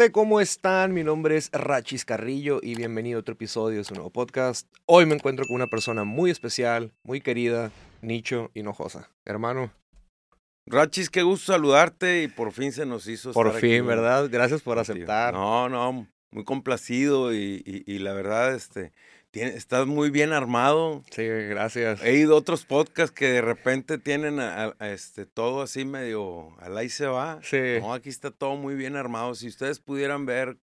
¿Qué onda, gente? ¿Cómo están? Mi nombre es Rachis Carrillo y bienvenido a otro episodio de su nuevo podcast. Hoy me encuentro con una persona muy especial, muy querida, Nicho Hinojosa. Hermano. Rachis, qué gusto saludarte y por fin se nos hizo. Por fin, ¿verdad? Gracias por aceptar. No, no, muy complacido y, y la verdad, este, estás muy bien armado. Sí, gracias. He ido a otros podcasts que de repente tienen este, todo así medio al ahí se va. Sí. No, aquí está todo muy bien armado. Si ustedes pudieran ver,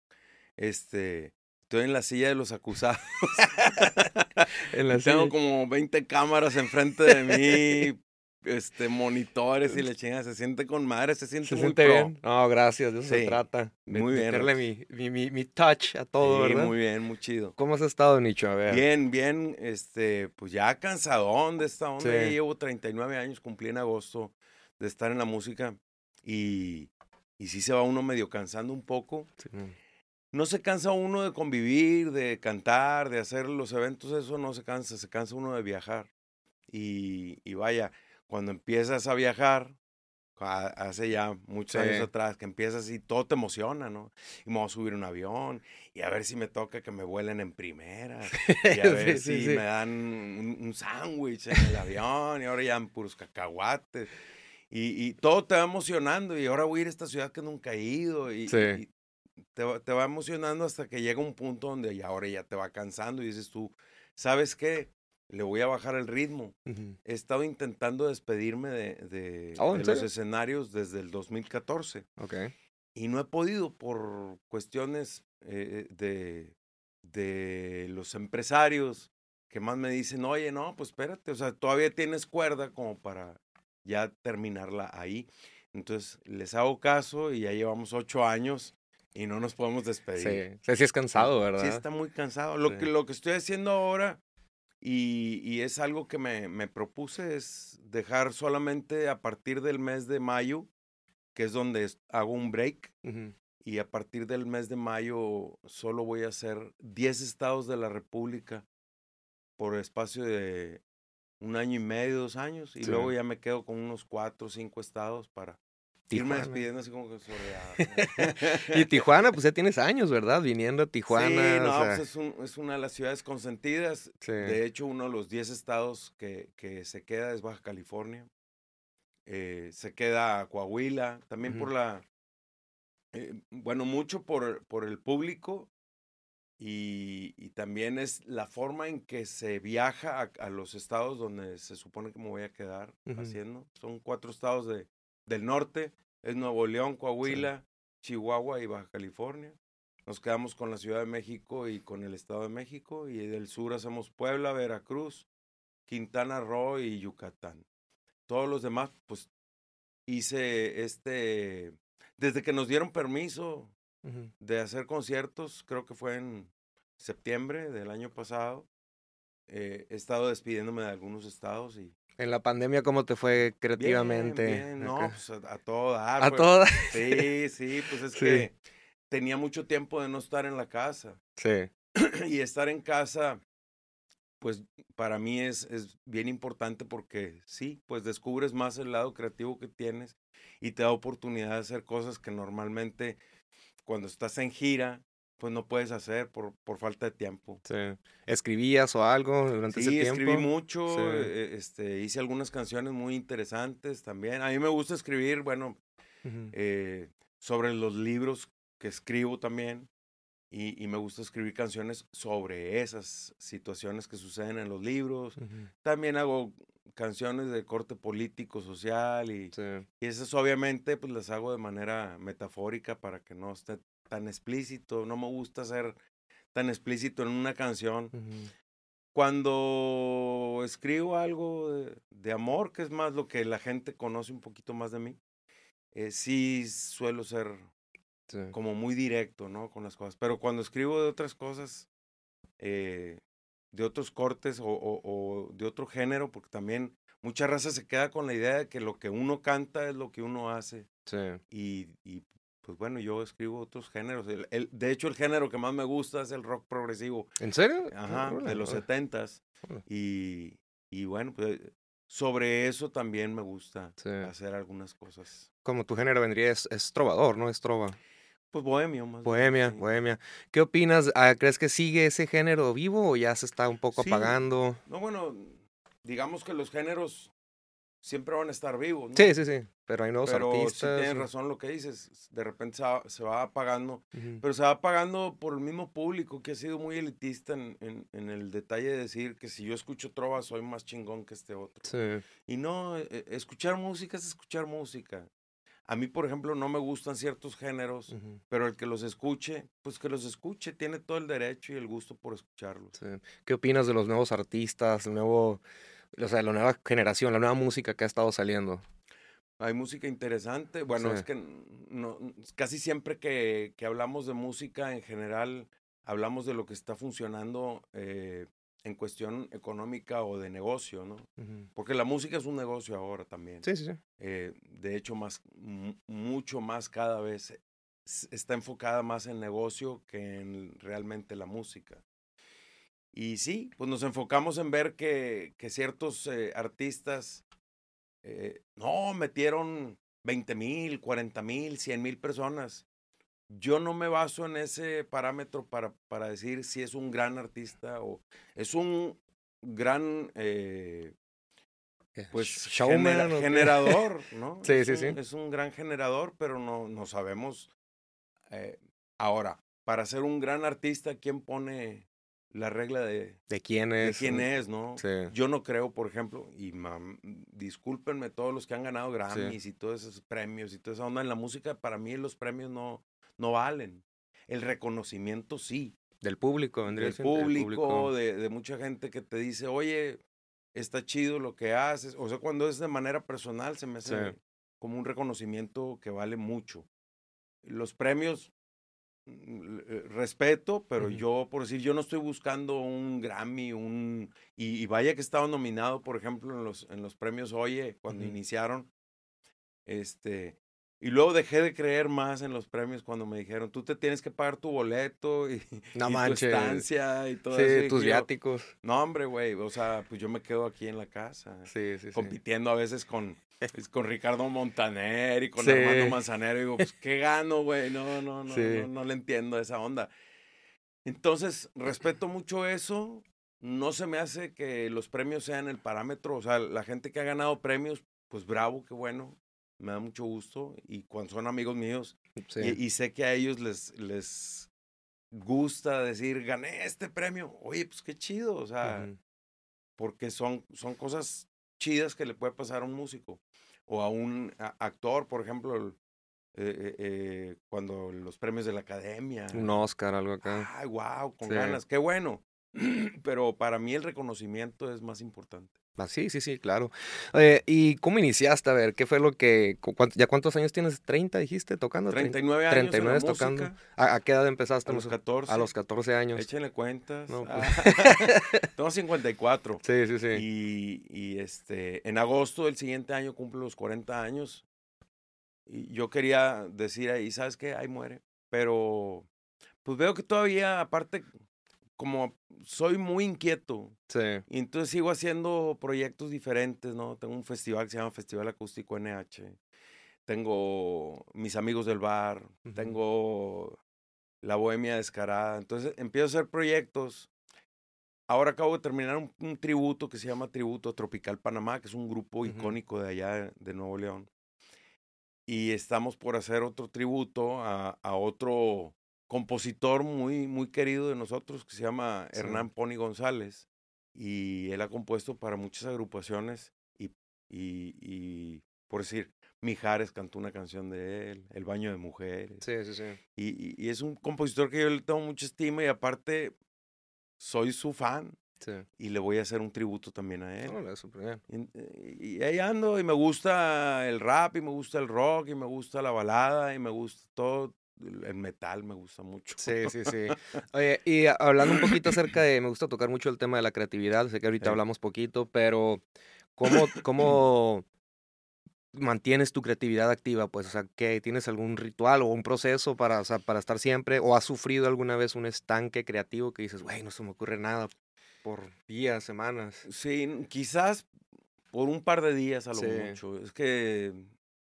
este, estoy en la silla de los acusados. en la Tengo como 20 cámaras enfrente de mí, este, monitores y le chingas, se siente con madre, se siente, ¿Se muy siente bien. No, gracias, de eso se trata. muy bien. Meterle mi, mi, mi, touch a todo, sí, ¿verdad? muy bien, muy chido. ¿Cómo has estado, Nicho? A ver. Bien, bien, este, pues ya cansadón de esta onda. llevo 39 años, cumplí en agosto de estar en la música y, y sí se va uno medio cansando un poco. No se cansa uno de convivir, de cantar, de hacer los eventos, eso no se cansa, se cansa uno de viajar. Y, y vaya, cuando empiezas a viajar, hace ya muchos años atrás, que empiezas y todo te emociona, ¿no? Y me voy a subir un avión y a ver si me toca que me vuelen en primera y a ver si me dan un, sándwich en el avión y ahora ya en puros cacahuates. Y, y, todo te va emocionando y ahora voy a ir a esta ciudad que nunca he ido y, te, te, va emocionando hasta que llega un punto donde ya ahora ya te va cansando y dices tú, ¿sabes qué? Le voy a bajar el ritmo. He estado intentando despedirme de, de, oh, los escenarios desde el 2014. Okay. Y no he podido por cuestiones eh, de, de los empresarios que más me dicen, oye, no, pues espérate, o sea, todavía tienes cuerda como para ya terminarla ahí. Entonces les hago caso y ya llevamos ocho años y no nos podemos despedir. Sí, sí, es cansado, ¿verdad? Sí, está muy cansado. Lo, que, lo que estoy haciendo ahora y, es algo que me, propuse, es dejar solamente a partir del mes de mayo, que es donde hago un break, y a partir del mes de mayo solo voy a hacer 10 estados de la República por espacio de un año y medio, dos años, y luego ya me quedo con unos cuatro o cinco estados para Irme despidiendo así como que y Tijuana, pues ya tienes años, ¿verdad? Viniendo a Tijuana. Sí, no, pues es, un, es, una de las ciudades consentidas. De hecho, uno de los 10 estados que, que, se queda es Baja California. Eh, se queda Coahuila, también por la... Eh, bueno, mucho por, por el público y, y, también es la forma en que se viaja a, a, los estados donde se supone que me voy a quedar haciendo. Son cuatro estados de, del norte es Nuevo León, Coahuila, Chihuahua y Baja California. Nos quedamos con la Ciudad de México y con el Estado de México. Y del sur hacemos Puebla, Veracruz, Quintana Roo y Yucatán. Todos los demás, pues hice este, desde que nos dieron permiso de hacer conciertos, creo que fue en septiembre del año pasado, eh, he estado despidiéndome de algunos estados y en la pandemia, ¿cómo te fue creativamente? Bien, No, pues a, todo dar. ¿A pues. todo Sí, sí, pues es que tenía mucho tiempo de no estar en la casa. Sí. y estar en casa, pues para mí es, es bien importante porque sí, pues descubres más el lado creativo que tienes y te da oportunidad de hacer cosas que normalmente cuando estás en gira pues no puedes hacer por, por falta de tiempo. Sí. ¿Escribías o algo durante ese tiempo? Sí, escribí mucho, eh, este, hice algunas canciones muy interesantes también. A mí me gusta escribir, bueno, eh, sobre los libros que escribo también. Y, y, me gusta escribir canciones sobre esas situaciones que suceden en los libros. También hago canciones de corte político, social y, y esas obviamente pues las hago de manera metafórica para que no esté tan explícito, no me gusta ser tan explícito en una canción. Cuando escribo algo de, amor, que es más lo que la gente conoce un poquito más de mí, eh, sí suelo ser como muy directo, ¿no? Con las cosas. Pero cuando escribo de otras cosas, eh, de otros cortes o, o, de otro género, porque también mucha raza se queda con la idea de que lo que uno canta es lo que uno hace. Sí. Y, y pues bueno, yo escribo otros géneros. El, de hecho, el género que más me gusta es el rock progresivo. ¿En serio? Ajá, de los setentas. Y, y bueno, pues sobre eso también me gusta hacer algunas cosas. Como tu género vendría es, trovador, ¿no? Es trova. Pues bohemio más. Bohemia, bohemia. ¿Qué opinas? Ah, ¿Crees que sigue ese género vivo o ya se está un poco apagando? No, bueno, digamos que los géneros siempre van a estar vivos. ¿no? Sí, sí, sí. Pero hay nuevos pero artistas. Sí tienes razón lo que dices. De repente se va, apagando. Pero se va apagando por el mismo público que ha sido muy elitista en, en, en, el detalle de decir que si yo escucho trova soy más chingón que este otro. Sí. Y no, e, e, escuchar música es escuchar música. A mí, por ejemplo, no me gustan ciertos géneros, pero el que los escuche, pues que los escuche, tiene todo el derecho y el gusto por escucharlos. ¿Qué opinas de los nuevos artistas, el nuevo, o sea, la nueva generación, la nueva música que ha estado saliendo? Hay música interesante. Bueno, es que no, casi siempre que, que, hablamos de música en general, hablamos de lo que está funcionando eh, en cuestión económica o de negocio, ¿no? Porque la música es un negocio ahora también. Sí, sí, sí. Eh, de hecho, más, mucho más cada vez está enfocada más en negocio que en realmente la música. Y sí, pues nos enfocamos en ver que, que ciertos eh, artistas, eh, no, metieron 20 mil, 40 mil, 100 mil personas yo no me baso en ese parámetro para, para decir si es un gran artista o es un gran eh, pues generador, ¿no? Sí, es sí, sí. Es un gran generador, pero no, no sabemos. Ahora, para ser un gran artista, ¿quién pone la regla de, de quién es? De quién es, ¿no? Yo no creo, por ejemplo, y discúlpenme todos los que han ganado Grammys y todos esos premios y toda esa onda en la música, para mí los premios no, no valen. El reconocimiento sí. Del público, vendría Del público, De, de, mucha gente que te dice, oye, está chido lo que haces. O sea, cuando es de manera personal, se me hace como un reconocimiento que vale mucho. Los premios, mm, eh, respeto, pero yo, por decir, yo no estoy buscando un Grammy, un... Y, vaya que estaba nominado, por ejemplo, en los, en los premios Oye, cuando iniciaron. Este, y luego dejé de creer más en los premios cuando me dijeron, tú te tienes que pagar tu boleto y, no tu estancia y todo sí, tus viáticos. no, hombre, güey, o sea, pues yo me quedo aquí en la casa. Sí, sí, compitiendo a veces con, pues, con Ricardo Montaner y con Armando Manzanero. Digo, pues, ¿qué gano, güey? No, no, no, no, no le entiendo esa onda. Entonces, respeto mucho eso. No se me hace que los premios sean el parámetro. O sea, la gente que ha ganado premios, pues bravo, qué bueno me da mucho gusto y cuando son amigos míos y, sé que a ellos les, les gusta decir, gané este premio, oye, pues qué chido, o sea, porque son, son cosas chidas que le puede pasar a un músico o a un actor, por ejemplo, eh, eh, eh, cuando los premios de la academia. Un Oscar, algo acá. Ay, wow, con ganas, qué bueno. Pero para mí el reconocimiento es más importante. Ah, sí, sí, sí, claro. Eh, ¿Y cómo iniciaste? A ver, ¿qué fue lo que... ¿Ya cuántos años tienes? ¿30 dijiste tocando? 39 años 39 tocando. ¿A, qué edad empezaste? A los 14. A los 14 años. Échenle cuentas. No, pues. Tengo 54. Sí, sí, sí. Y, y, este, en agosto del siguiente año cumplo los 40 años. Y yo quería decir ahí, ¿sabes qué? Ahí muere. Pero pues veo que todavía, aparte, como soy muy inquieto. Sí. Y entonces sigo haciendo proyectos diferentes, ¿no? Tengo un festival que se llama Festival Acústico NH. Tengo mis amigos del bar. Tengo la Bohemia Descarada. Entonces empiezo a hacer proyectos. Ahora acabo de terminar un, tributo que se llama Tributo Tropical Panamá, que es un grupo icónico de allá de Nuevo León. Y estamos por hacer otro tributo a, a otro compositor muy, muy querido de nosotros que se llama Hernán Pony González y él ha compuesto para muchas agrupaciones y, y, y, por decir, Mijares cantó una canción de él, El Baño de Mujeres. Sí, sí, sí. Y, y, es un compositor que yo le tengo mucha estima y aparte soy su fan. Sí. Y le voy a hacer un tributo también a él. Hola, súper bien. Y, y, ahí ando y me gusta el rap y me gusta el rock y me gusta la balada y me gusta todo, el metal me gusta mucho. Sí, sí, sí. Oye, y hablando un poquito acerca de, me gusta tocar mucho el tema de la creatividad, sé que ahorita hablamos poquito, pero ¿cómo, cómo mantienes tu creatividad activa? Pues, o sea, ¿qué, ¿tienes algún ritual o un proceso para, o sea, para estar siempre? ¿O has sufrido alguna vez un estanque creativo que dices, güey, no se me ocurre nada por días, semanas? Sí, quizás por un par de días a lo mucho. Es que,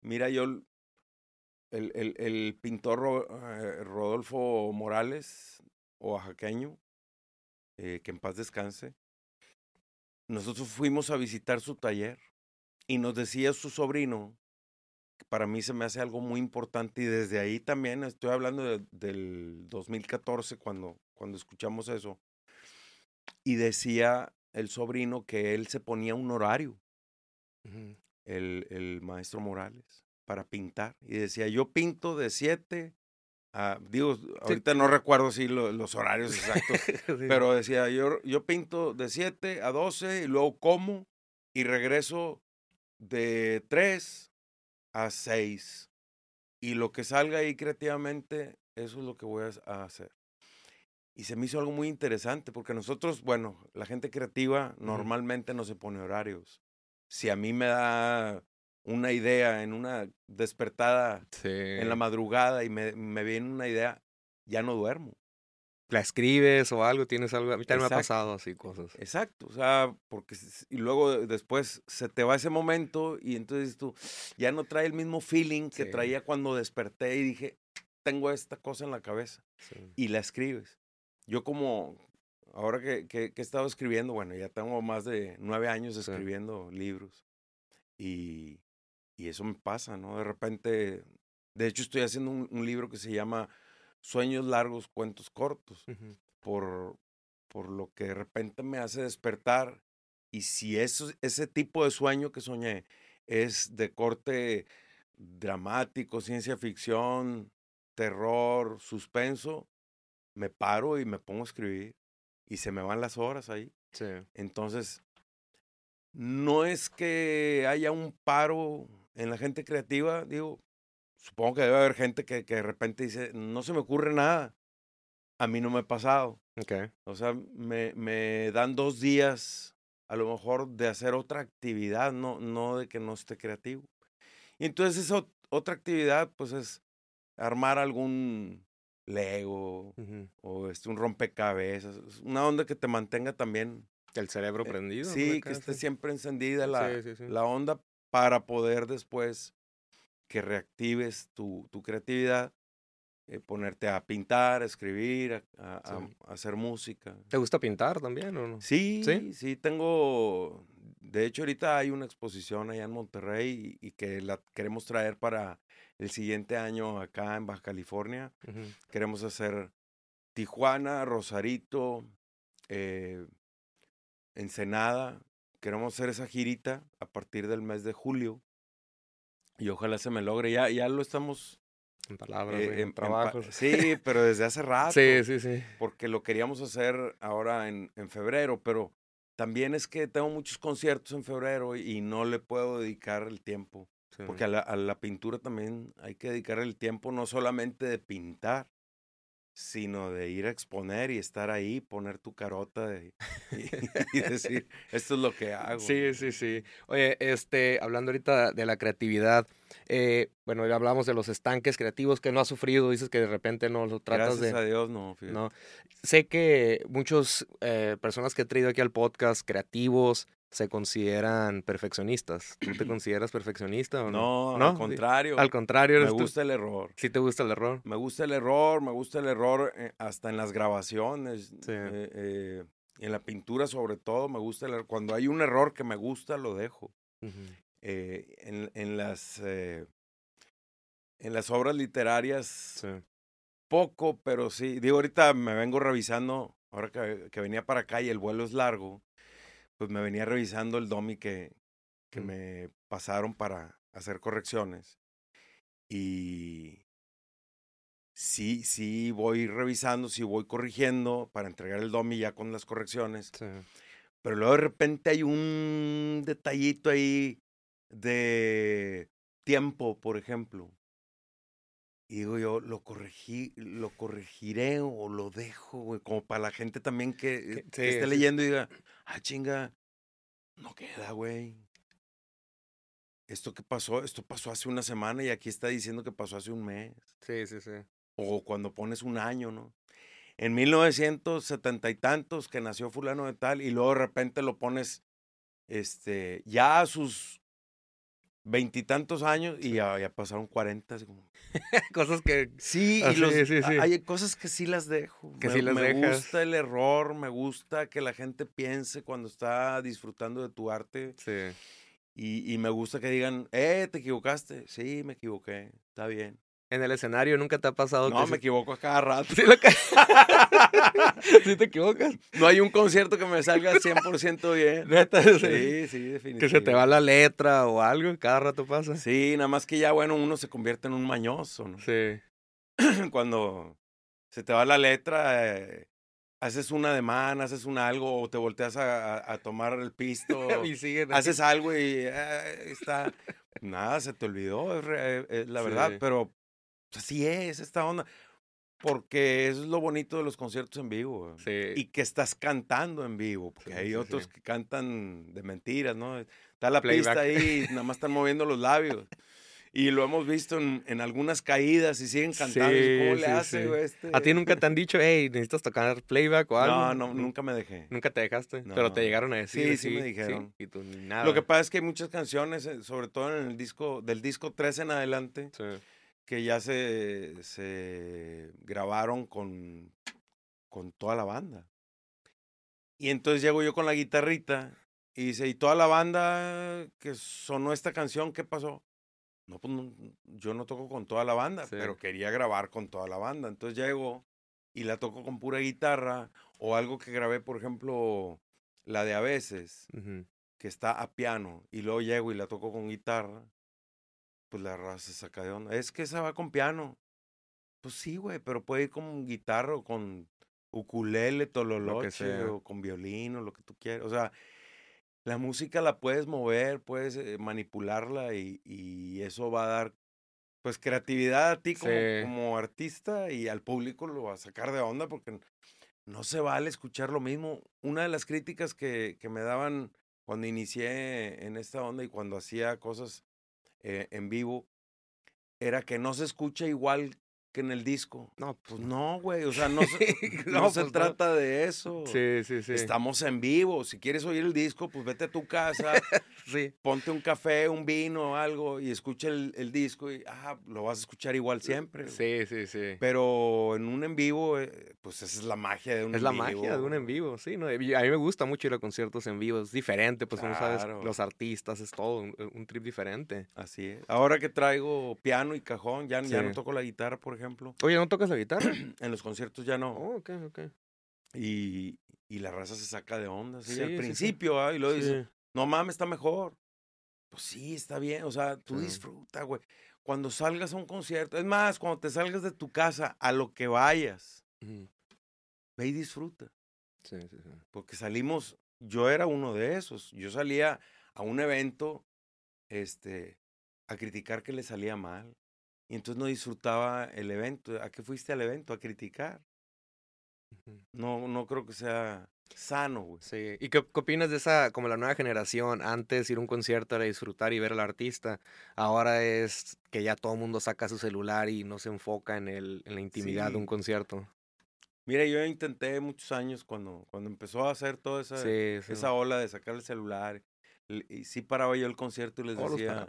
mira, yo el, el, el pintor eh, Rodolfo Morales, oaxaqueño, eh, que en paz descanse, nosotros fuimos a visitar su taller y nos decía su sobrino, que para mí se me hace algo muy importante y desde ahí también, estoy hablando del 2014 cuando, cuando escuchamos eso, y decía el sobrino que él se ponía un horario, el, el maestro Morales, para pintar. Y decía, yo pinto de 7 a, digo, ahorita no recuerdo si los horarios exactos, pero decía, yo, yo pinto de 7 a 12 y luego como y regreso de 3 a 6. Y lo que salga ahí creativamente, eso es lo que voy a hacer. Y se me hizo algo muy interesante, porque nosotros, bueno, la gente creativa normalmente no se pone horarios. Si a mí me da una idea en una despertada en la madrugada y me, me, viene una idea, ya no duermo. La escribes o algo, tienes algo, a mí también me ha pasado así cosas. Exacto, o sea, porque y luego después se te va ese momento y entonces tú ya no trae el mismo feeling que traía cuando desperté y dije, tengo esta cosa en la cabeza y la escribes. Yo como, ahora que, que, he estado escribiendo, bueno, ya tengo más de nueve años escribiendo libros y, y, eso me pasa, ¿no? De repente, de hecho estoy haciendo un, libro que se llama Sueños largos, cuentos cortos, por, por lo que de repente me hace despertar y si eso, ese tipo de sueño que soñé es de corte dramático, ciencia ficción, terror, suspenso, me paro y me pongo a escribir y se me van las horas ahí. Sí. Entonces, no es que haya un paro en la gente creativa, digo, supongo que debe haber gente que, que de repente dice, no se me ocurre nada. A mí no me ha pasado. Okay. O sea, me, me dan dos días a lo mejor de hacer otra actividad, no, no de que no esté creativo. Y entonces esa otra actividad, pues es armar algún Lego o este, un rompecabezas. Una onda que te mantenga también. El cerebro eh, prendido. Sí, que esté siempre encendida la, la onda para poder después que reactives tu, tu creatividad, eh, ponerte a pintar, a escribir, a, hacer música. ¿Te gusta pintar también o no? Sí, sí, sí, tengo, de hecho ahorita hay una exposición allá en Monterrey y que la queremos traer para el siguiente año acá en Baja California. Queremos hacer Tijuana, Rosarito, eh, Ensenada. Queremos hacer esa girita a partir del mes de julio. Y ojalá se me logre. Ya, ya lo estamos. En palabras, eh, en, trabajos. sí, pero desde hace rato. Sí, sí, sí. Porque lo queríamos hacer ahora en, en febrero, pero también es que tengo muchos conciertos en febrero y no le puedo dedicar el tiempo. Porque a la, a la, pintura también hay que dedicar el tiempo no solamente de pintar, sino de ir a exponer y estar ahí, poner tu carota y, decir, esto es lo que hago. Sí, sí, sí. Oye, este, hablando ahorita de la creatividad, eh, bueno, ya hablamos de los estanques creativos que no has sufrido, dices que de repente no lo tratas de... Gracias a Dios, no. No. Sé que muchas eh, personas que he traído aquí al podcast, creativos, se consideran perfeccionistas. ¿Tú te consideras perfeccionista o no? No, al contrario. Al contrario. Me gusta el error. ¿Sí te gusta el error? Me gusta el error, me gusta el error eh, hasta en las grabaciones. Sí. Eh, eh, en la pintura sobre todo me gusta el error. Cuando hay un error que me gusta, lo dejo. en, en, las, en las obras literarias, poco, pero sí. Digo, ahorita me vengo revisando, ahora que, que venía para acá y el vuelo es largo pues me venía revisando el DOMI que, que mm. me pasaron para hacer correcciones. Y sí, sí voy revisando, sí voy corrigiendo para entregar el DOMI ya con las correcciones. Pero luego de repente hay un detallito ahí de tiempo, por ejemplo. Y digo yo, lo corregí, lo corregiré o lo dejo, güey, como para la gente también que, esté leyendo y diga, ah, chinga, no queda, güey. Esto que pasó, esto pasó hace una semana y aquí está diciendo que pasó hace un mes. Sí, sí, sí. O cuando pones un año, ¿no? En 1970 y tantos que nació fulano de tal y luego de repente lo pones, este, ya a sus veintitantos años y ya, ya, pasaron cuarenta. cosas que... Sí, y los, hay cosas que sí las dejo. Que me, sí las me gusta el error, me gusta que la gente piense cuando está disfrutando de tu arte. Sí. Y, y me gusta que digan, eh, te equivocaste. Sí, me equivoqué, está bien. En el escenario nunca te ha pasado no, me equivoco a cada rato. ¿Sí, te equivocas? No hay un concierto que me salga 100% bien. ¿Neta? Sí, sí, definitivamente. Que se te va la letra o algo, cada rato pasa. Sí, nada más que ya, bueno, uno se convierte en un mañoso, ¿no? Sí. Cuando se te va la letra, eh, haces una demanda, haces un algo o te volteas a, tomar el pisto. y siguen haces algo y eh, está... Nada, se te olvidó, es, la verdad, pero así es esta onda. Porque eso es lo bonito de los conciertos en vivo. Sí. Y que estás cantando en vivo. Porque hay otros que cantan de mentiras, ¿no? Está la pista ahí, nada más están moviendo los labios. Y lo hemos visto en, en algunas caídas y siguen cantando. ¿Cómo le hace, este? ¿A ti nunca te han dicho, hey, necesitas tocar playback o algo? No, no, nunca me dejé. Nunca te dejaste, pero te llegaron a decir. Sí, sí, me dijeron. y tú, nada. Lo que pasa es que hay muchas canciones, eh, sobre todo en el disco, del disco 3 en adelante, que ya se, se grabaron con, con toda la banda. Y entonces llego yo con la guitarrita y dice, ¿y toda la banda que sonó esta canción, qué pasó? No, pues yo no toco con toda la banda, pero quería grabar con toda la banda. Entonces llego y la toco con pura guitarra o algo que grabé, por ejemplo, la de a veces, que está a piano, y luego llego y la toco con guitarra, pues la raza se saca de onda. Es que esa va con piano. Pues sí, güey, pero puede ir con guitarra o con ukulele, tololoche, o con violín o lo que tú quieras. O sea, la música la puedes mover, puedes eh, manipularla y, eso va a dar pues creatividad a ti como, como, artista y al público lo va a sacar de onda porque no se vale escuchar lo mismo. Una de las críticas que, que me daban cuando inicié en esta onda y cuando hacía cosas eh, en vivo era que no se escucha igual en el disco. No, pues no, güey. O sea, no se, no, se pues trata de eso. Sí, sí, sí. Estamos en vivo. Si quieres oír el disco, pues vete a tu casa. sí. Ponte un café, un vino, o algo y escucha el, el, disco y ah, lo vas a escuchar igual siempre. Sí, sí, sí. Pero en un en vivo, eh, pues esa es la magia de un es en vivo. Es la magia de un en vivo, sí. ¿no? A mí me gusta mucho ir a conciertos en vivo. Es diferente, pues, como sabes, los artistas, es todo un, trip diferente. Así es. Ahora que traigo piano y cajón, ya, ya no toco la guitarra, por ejemplo Oye, ¿no tocas la guitarra? en los conciertos ya no. Oh, ok, ok. Y, y la raza se saca de onda, ¿sí? Al principio, ¿ah? y luego dice, no mames, está mejor. Pues sí, está bien, o sea, tú disfruta, güey. Cuando salgas a un concierto, es más, cuando te salgas de tu casa, a lo que vayas, ve y disfruta. Sí, sí, sí. Porque salimos, yo era uno de esos. Yo salía a un evento, este, a criticar que le salía mal. Y entonces no disfrutaba el evento. ¿A qué fuiste al evento? A criticar. No, no creo que sea sano, güey. Sí. ¿Y qué, opinas de esa, como la nueva generación? Antes ir a un concierto era disfrutar y ver al artista. Ahora es que ya todo el mundo saca su celular y no se enfoca en, el, en la intimidad de un concierto. Mira, yo intenté muchos años cuando, cuando empezó a hacer toda esa, esa ola de sacar el celular. Y sí paraba yo el concierto y les oh, decía,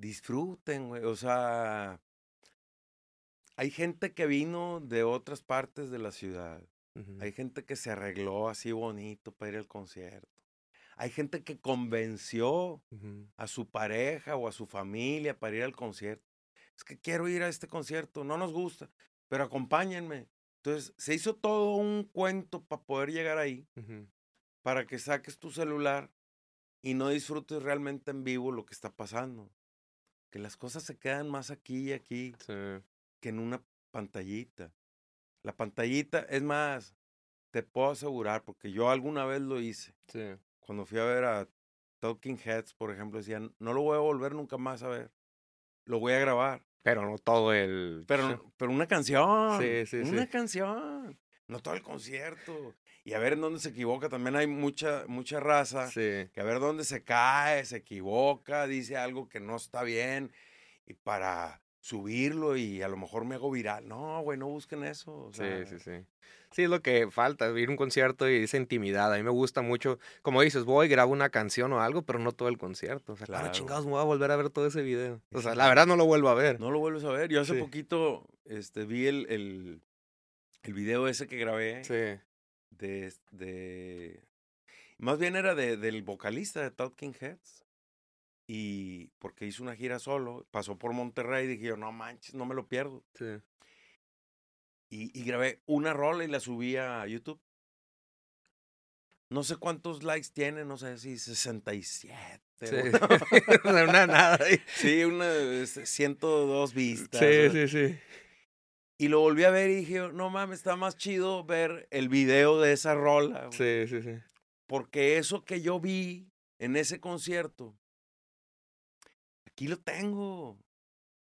disfruten, güey. O sea, hay gente que vino de otras partes de la ciudad. Hay gente que se arregló así bonito para ir al concierto. Hay gente que convenció a su pareja o a su familia para ir al concierto. Es que quiero ir a este concierto, no nos gusta, pero acompáñenme. Entonces, se hizo todo un cuento para poder llegar ahí, para que saques tu celular y no disfrutes realmente en vivo lo que está pasando que las cosas se quedan más aquí y aquí que en una pantallita. La pantallita, es más, te puedo asegurar, porque yo alguna vez lo hice. Cuando fui a ver a Talking Heads, por ejemplo, decían, no lo voy a volver nunca más a ver. Lo voy a grabar. Pero no todo el... Pero, pero una canción. Sí, sí, una canción. No todo el concierto y a ver en dónde se equivoca. También hay mucha, mucha raza que a ver dónde se cae, se equivoca, dice algo que no está bien. Y para subirlo y a lo mejor me hago viral. No, güey, no busquen eso. sí, sí, sí. Sí, es lo que falta, ir a un concierto y esa intimidad. A mí me gusta mucho, como dices, voy, grabo una canción o algo, pero no todo el concierto. O sea, claro, chingados me voy a volver a ver todo ese video. O sea, la verdad no lo vuelvo a ver. No lo vuelves a ver. Yo hace poquito este, vi el, el, el, video ese que grabé. Sí. De, de... Más bien era de, del vocalista de Talking Heads y porque hizo una gira solo, pasó por Monterrey y dije yo, no manches, no me lo pierdo. Sí. Y, grabé una rola y la subí a YouTube. No sé cuántos likes tiene, no sé si 67. Sí. una nada. Sí, una 102 vistas. Sí, sí, sí. Y lo volví a ver y dije, no mames, está más chido ver el video de esa rola. Sí, sí, sí. Porque eso que yo vi en ese concierto aquí lo tengo.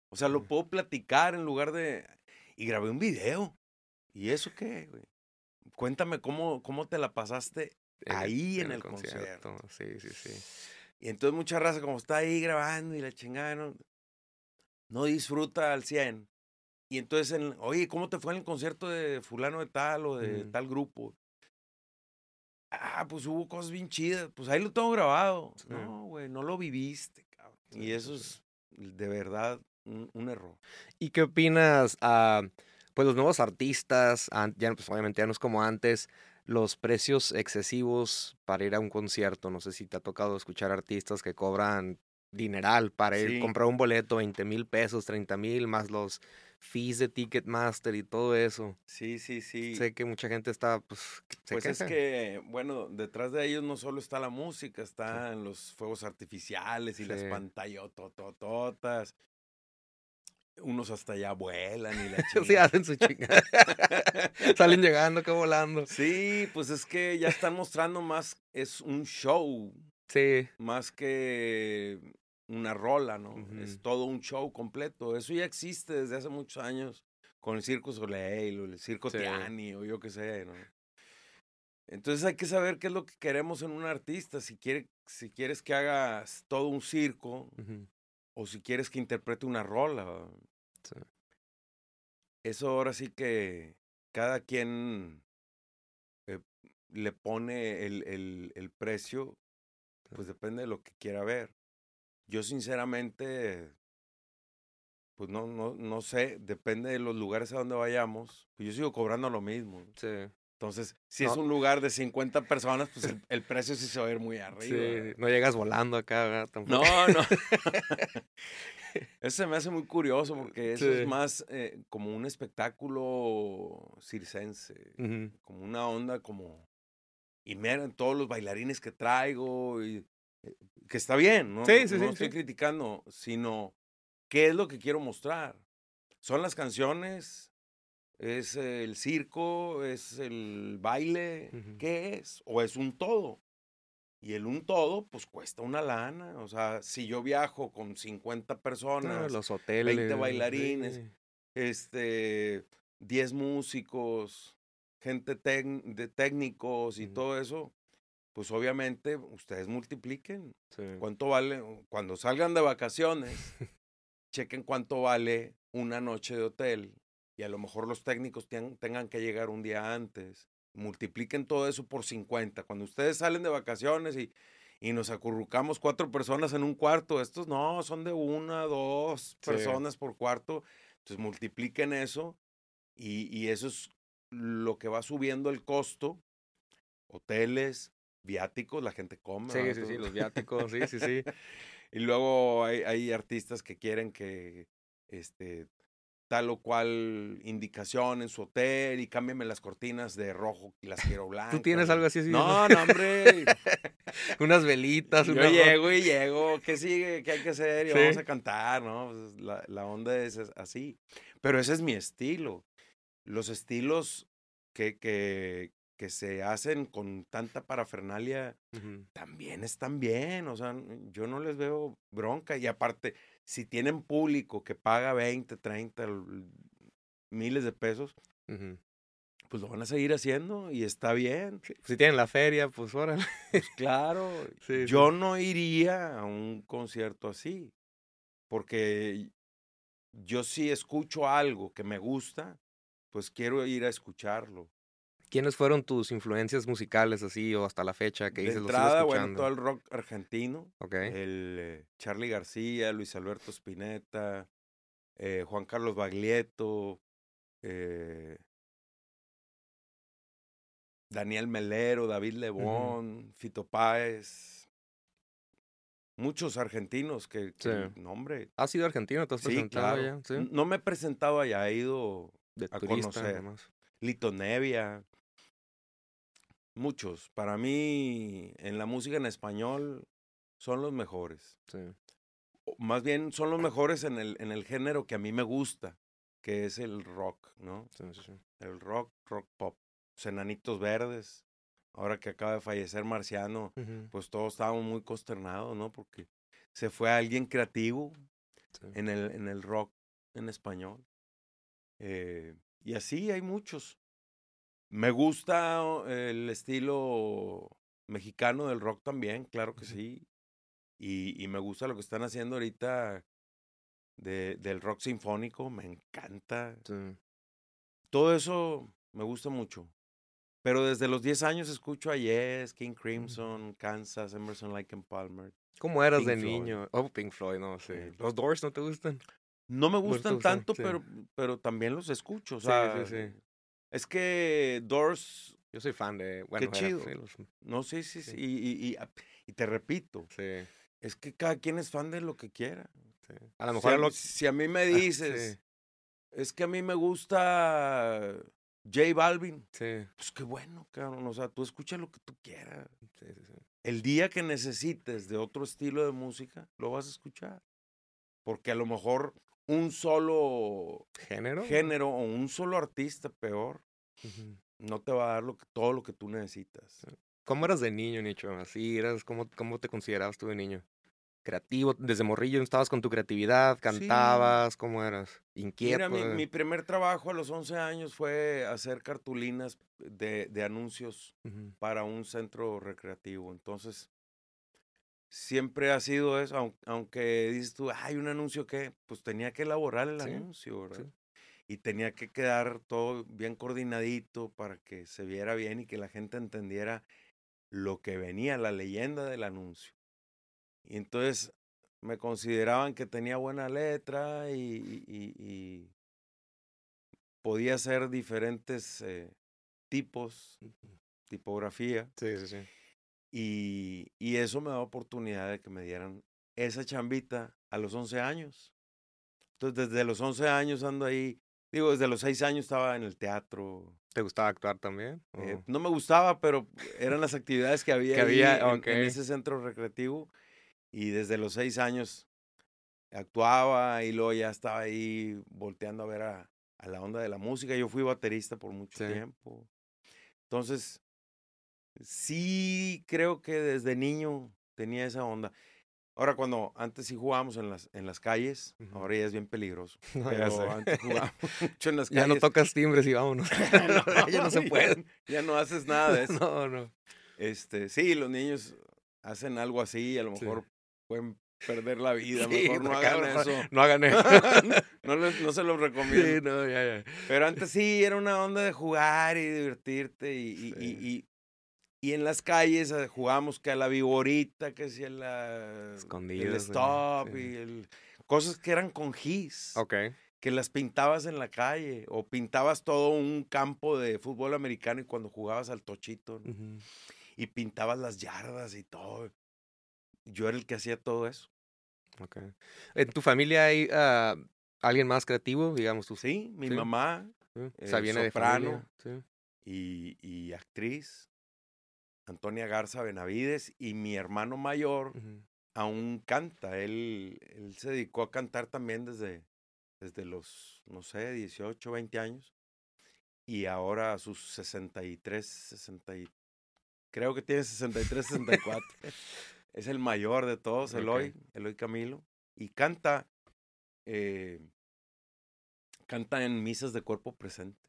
O sea, lo puedo platicar en lugar de... Y grabé un video. ¿Y eso qué, güey? Cuéntame cómo, cómo te la pasaste ahí en, el, concierto. Sí, sí, sí. Y entonces mucha raza como está ahí grabando y la chingada no, no disfruta al 100. Y entonces, oye, ¿cómo te fue en el concierto de fulano de tal o de tal grupo? Ah, pues hubo cosas bien chidas. Pues ahí lo tengo grabado. No, güey, no lo viviste. Y eso es de verdad un, error. ¿Y qué opinas? a ah, pues los nuevos artistas, ya pues obviamente ya no es como antes, los precios excesivos para ir a un concierto. No sé si te ha tocado escuchar artistas que cobran dineral para ir a comprar un boleto, 20 mil pesos, 30 mil, más los fees de Ticketmaster y todo eso. Sí, sí, sí. Sé que mucha gente está, pues, pues es que, bueno, detrás de ellos no solo está la música, están los fuegos artificiales y las pantallototototas. Unos hasta allá vuelan y la chingada. sí, hacen su chingada. Salen llegando, que volando. Sí, pues es que ya están mostrando más, es un show. Sí. Más que una rola, ¿no? Es todo un show completo. Eso ya existe desde hace muchos años con el Circo Soleil o el Circo Tiani o yo qué sé, ¿no? Entonces hay que saber qué es lo que queremos en un artista. Si, quiere, si quieres que hagas todo un circo o si quieres que interprete una rola. Eso ahora sí que cada quien eh, le pone el, el, el precio, pues depende de lo que quiera ver. Yo sinceramente, pues no, no, no sé, depende de los lugares a donde vayamos. Pues yo sigo cobrando lo mismo. Sí. Entonces, si es un lugar de 50 personas, pues el, precio sí se va a ir muy arriba. Sí, no llegas volando acá, tampoco. No, no. eso me hace muy curioso porque eso es más eh, como un espectáculo circense, como una onda como... Y miren todos los bailarines que traigo y que está bien, ¿no? Sí, sí, no sí, estoy criticando, sino qué es lo que quiero mostrar. Son las canciones, es el circo, es el baile, ¿qué es? O es un todo. Y el un todo, pues cuesta una lana. O sea, si yo viajo con 50 personas, los hoteles, 20 bailarines, este, 10 músicos, gente de técnicos y todo eso, pues obviamente ustedes multipliquen. ¿Cuánto vale? Cuando salgan de vacaciones, chequen cuánto vale una noche de hotel y a lo mejor los técnicos tengan que llegar un día antes. Multipliquen todo eso por 50. Cuando ustedes salen de vacaciones y, y nos acurrucamos cuatro personas en un cuarto, estos no, son de una, dos personas por cuarto. Entonces multipliquen eso y, y eso es lo que va subiendo el costo. Hoteles, viáticos, la gente come. Sí, sí, sí, los viáticos, sí, sí, sí. y luego hay, hay, artistas que quieren que este tal o cual indicación en su hotel y cámbiame las cortinas de rojo y las quiero blancas. ¿Tú tienes algo así? no, no, hombre. Unas velitas. Yo llego y llego. ¿Qué sigue? ¿Qué hay que hacer? Y vamos a cantar, ¿no? Pues, la, la onda es así. Pero ese es mi estilo. Los estilos que, que, que se hacen con tanta parafernalia también están bien, o sea, yo no les veo bronca y aparte, si tienen público que paga 20, 30 miles de pesos, pues lo van a seguir haciendo y está bien. Si tienen la feria, pues ahora. Pues claro, yo no iría a un concierto así, porque yo sí escucho algo que me gusta, pues quiero ir a escucharlo. ¿Quiénes fueron tus influencias musicales así o hasta la fecha que de dices entrada, bueno, todo el rock argentino. Ok. El eh, Charlie García, Luis Alberto Spinetta, eh, Juan Carlos Baglietto, eh, Daniel Melero, David Lebón, Fito Páez. Muchos argentinos que, Sí. nombre. ¿Has sido argentino? ¿Te has Sí, presentado claro. allá? Sí. No me he presentado allá, he ido De a turista, conocer. nomás. Lito Nevia. Muchos. Para mí, en la música en español, son los mejores. Sí. Más bien, son los mejores en el, en el género que a mí me gusta, que es el rock, ¿no? Sí, sí, sí. El rock, rock pop. Los Enanitos Verdes. Ahora que acaba de fallecer Marciano, pues todos estábamos muy consternados, ¿no? Porque se fue alguien creativo en el, en el rock en español. Eh, y así hay muchos. Me gusta oh, el estilo mexicano del rock también, claro que sí. Y, y me gusta lo que están haciendo ahorita de, del rock sinfónico, me encanta. Sí. Todo eso me gusta mucho. Pero desde los 10 años escucho a Yes, King Crimson, Kansas, Emerson, Lake and Palmer. ¿Cómo eras Pink de Floyd. niño? Oh, Pink Floyd, no sé. Sí. ¿Los Doors no te gustan? No me gustan tanto, sí. pero, pero también los escucho. O Sí, sea, sí, sí. Es que Doors, Yo soy fan de. Bueno, era, chido. los- no, sí, sí, sí. Sí. Y, y- y- a- y te repito, sí, es que cada quien es fan de lo que quiera. sí. A lo Si mejor a, lo. si a mí me Ah, dices, sí, es que a mí me gusta J Balvin, sí, pues qué bueno, cabrón. O sea, tú escucha lo que tú quieras. sí, sí, sí. El día que necesites de otro estilo de música, lo vas a escuchar. Porque a lo mejor un solo ¿Género? género o un solo artista peor no te va a dar lo que, todo lo que tú necesitas. ¿Cómo eras de niño, Nicho? Así eras, ¿cómo, ¿cómo te considerabas tú de niño? ¿Creativo? ¿Desde morrillo estabas con tu creatividad? ¿Cantabas? ¿Cómo eras? ¿Inquieto? Mira, mi, mi primer trabajo a los 11 años fue hacer cartulinas de, de anuncios para un centro recreativo. Entonces, siempre ha sido eso, aun- aunque dices tú, hay un anuncio que, pues tenía que elaborar el Sí, anuncio, ¿verdad? sí. Y tenía que quedar todo bien coordinadito para que se viera bien y que la gente entendiera lo que venía, la leyenda del anuncio. Y entonces me consideraban que tenía buena letra y, y- y- y podía hacer diferentes eh, tipos, tipografía. Sí, sí, sí. Y, y eso me da oportunidad de que me dieran esa chambita a los 11 años. Entonces, desde los 11 años ando ahí. Digo, desde los 6 años estaba en el teatro. ¿Te gustaba actuar también? Eh, no me gustaba, pero eran las actividades que había, Que había, en- ok. en, ese centro recreativo. Y desde los 6 años actuaba y luego ya estaba ahí volteando a ver a, a la onda de la música. Yo fui baterista por mucho Sí. tiempo. Entonces, sí creo que desde niño tenía esa onda. Ahora, cuando antes sí jugábamos en las, en las calles, ahora ya es bien peligroso. No, ya pero sé. antes jugábamos mucho en las Ya calles. no tocas timbres y vámonos. ya no se puede. Ya no haces nada de eso. No, no. Este, sí, los niños hacen algo así, a lo Sí. mejor pueden perder la vida, Sí, mejor no hagan eso. No hagan eso. no, les- no se los recomiendo. sí, no, ya, ya. Pero antes sí, era una onda de jugar y divertirte y, y- y-. y- en las calles eh, jugábamos que a la viborita, que si a la... Escondidos, El stop Sí. y el... Cosas que eran con gis, Ok. que las pintabas en la calle o pintabas todo un campo de fútbol americano y cuando jugabas al tochito ¿no? Ujú. y pintabas las yardas y todo. Yo era el que hacía todo eso. Ok. ¿En tu familia hay ah, alguien más creativo, digamos tú? Sí, mi Sí. mamá Sí. Eh, soprano. de familia. Sí. y, y actriz, Antonia Garza Benavides, y mi hermano mayor Ujú. aún canta. Él, él se dedicó a cantar también desde, desde los, no sé, 18, 20 años. Y ahora a sus 63, 60 y- creo que tiene 63, 64. es el mayor de todos. Eloy, Eloy Camilo. Y canta, eh, canta en misas de cuerpo presente.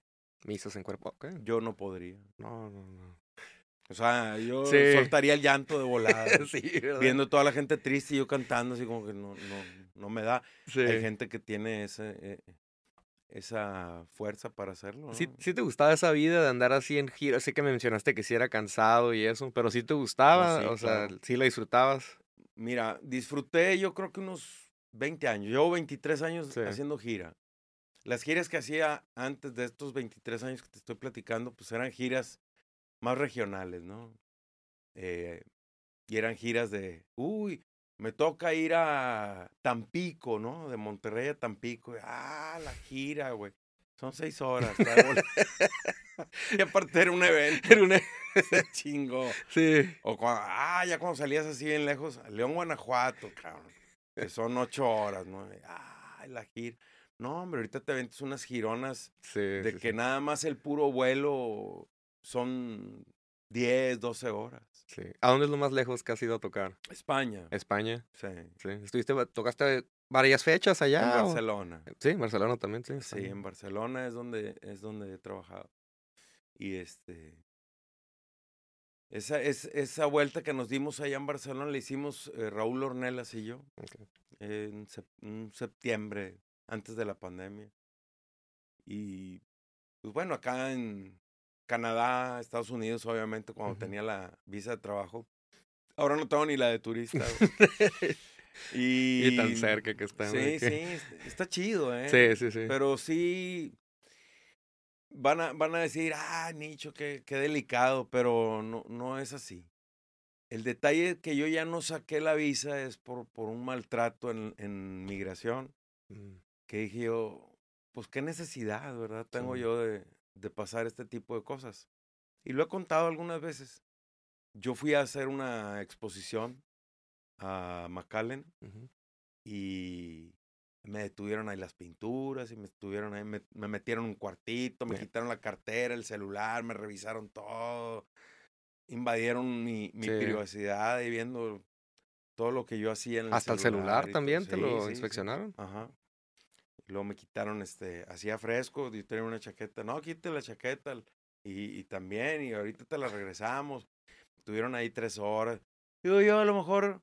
Misas en cuerpo. Ok. Yo no podría. No, no, no. O sea, yo Sí. soltaría el llanto de volada. sí, ¿verdad? viendo toda la gente triste y yo cantando así como que no, no, no me da. Hay gente que tiene ese, eh, esa fuerza para hacerlo. ¿no? ¿Sí, te gustaba esa vida de andar así en gira? Sé que me mencionaste que sí era cansado y eso, pero sí te gustaba, o sea, sí la disfrutabas. Mira, disfruté yo creo que unos 20 años. Llevo 23 años haciendo gira. Las giras que hacía antes de estos 23 años que te estoy platicando, pues eran giras más regionales, ¿no? Eh, y eran giras de, uy, me toca ir a Tampico, ¿no? De Monterrey a Tampico. Ah, la gira, güey. Son seis horas. y aparte era un evento. Era un chingo. Sí. O cuando, ah, ya cuando salías así bien lejos, León, Guanajuato, cabrón. Que son ocho horas, ¿no? Ah, la gira. No, hombre, ahorita te vendes unas gironas de que nada más el puro vuelo son 10, 12 horas. Sí. ¿A dónde es lo más lejos que has ido a tocar? España. España. Sí. sí. ¿Estuviste, tocaste varias fechas allá? En Barcelona. Sí, en Barcelona también, sí. Sí, en Barcelona es donde, es donde he trabajado. Y este. Esa, es, esa vuelta que nos dimos allá en Barcelona la hicimos eh, Raúl Ornelas y yo. En septiembre, antes de la pandemia. Y pues bueno, acá en, Canadá, Estados Unidos, obviamente, cuando tenía la visa de trabajo. Ahora no tengo ni la de turista. y, tan cerca que está. Sí, sí, está chido, ¿eh? Sí, sí, sí. Pero sí van a, van a decir, ah, Nicho, qué, qué delicado, pero no, no es así. El detalle que yo ya no saqué la visa es por, por un maltrato en, en migración. Mm. Que dije yo, pues qué necesidad, ¿verdad? Tengo yo de, de pasar este tipo de cosas. Y lo he contado algunas veces. Yo fui a hacer una exposición a McAllen y me detuvieron ahí las pinturas y me estuvieron ahí, me, metieron un cuartito, me quitaron la cartera, el celular, me revisaron todo, invadieron mi, mi privacidad y viendo todo lo que yo hacía en el Hasta el celular también te lo inspeccionaron. Ajá. Luego me quitaron, este, hacía fresco, yo tenía una chaqueta, no, quite la chaqueta. Y, también, y ahorita te la regresamos. Estuvieron ahí tres horas. Digo yo, a lo mejor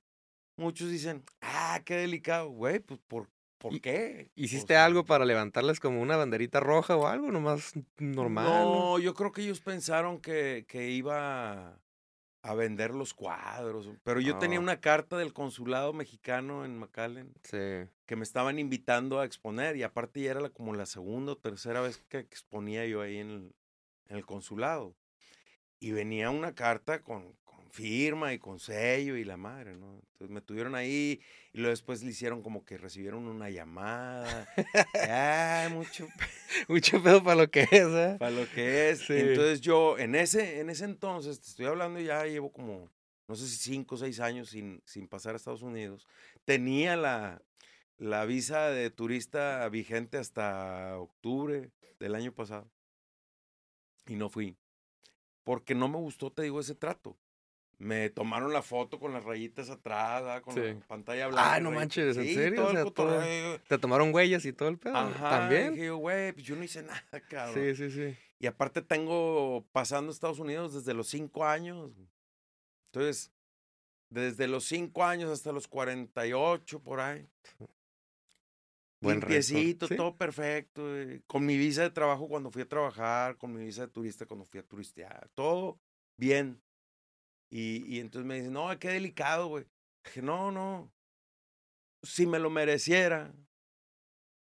muchos dicen, ah, qué delicado, güey, pues ¿por, por qué? ¿Hiciste algo para levantarles como una banderita roja o algo nomás normal? No, yo creo que ellos pensaron que, que iba a vender los cuadros. Pero yo tenía ah. una carta del consulado mexicano en McAllen que me estaban invitando a exponer y aparte ya era la, como la segunda o tercera vez que exponía yo ahí en el consulado. Y venía una carta con, firma y con sello y la madre, ¿no? Entonces me tuvieron ahí y luego después le hicieron como que recibieron una llamada. ah, mucho mucho pedo para lo que es, ¿eh? Para lo que es. Entonces yo en ese en ese entonces, te estoy hablando ya llevo como no sé si cinco o seis años sin, sin pasar a Estados Unidos. Tenía la, la visa de turista vigente hasta octubre del año pasado. Y no fui. Porque no me gustó, te digo, ese trato me tomaron la foto con las rayitas atrás, con la pantalla blanca. Ah, no manches, ¿en serio? te tomaron huellas y todo el pedo. Ajá, También. Dije yo, güey, pues yo no hice nada, cabrón. Sí, sí, sí. Y aparte tengo pasando Estados Unidos desde los cinco años. Entonces, desde los cinco años hasta los 48, por ahí. Buen Limpiecito, todo perfecto. Con mi visa de trabajo cuando fui a trabajar, con mi visa de turista cuando fui a turistear. Todo bien. Y, y entonces me dicen, no, qué delicado, güey. Dije, no, no. Si me lo mereciera,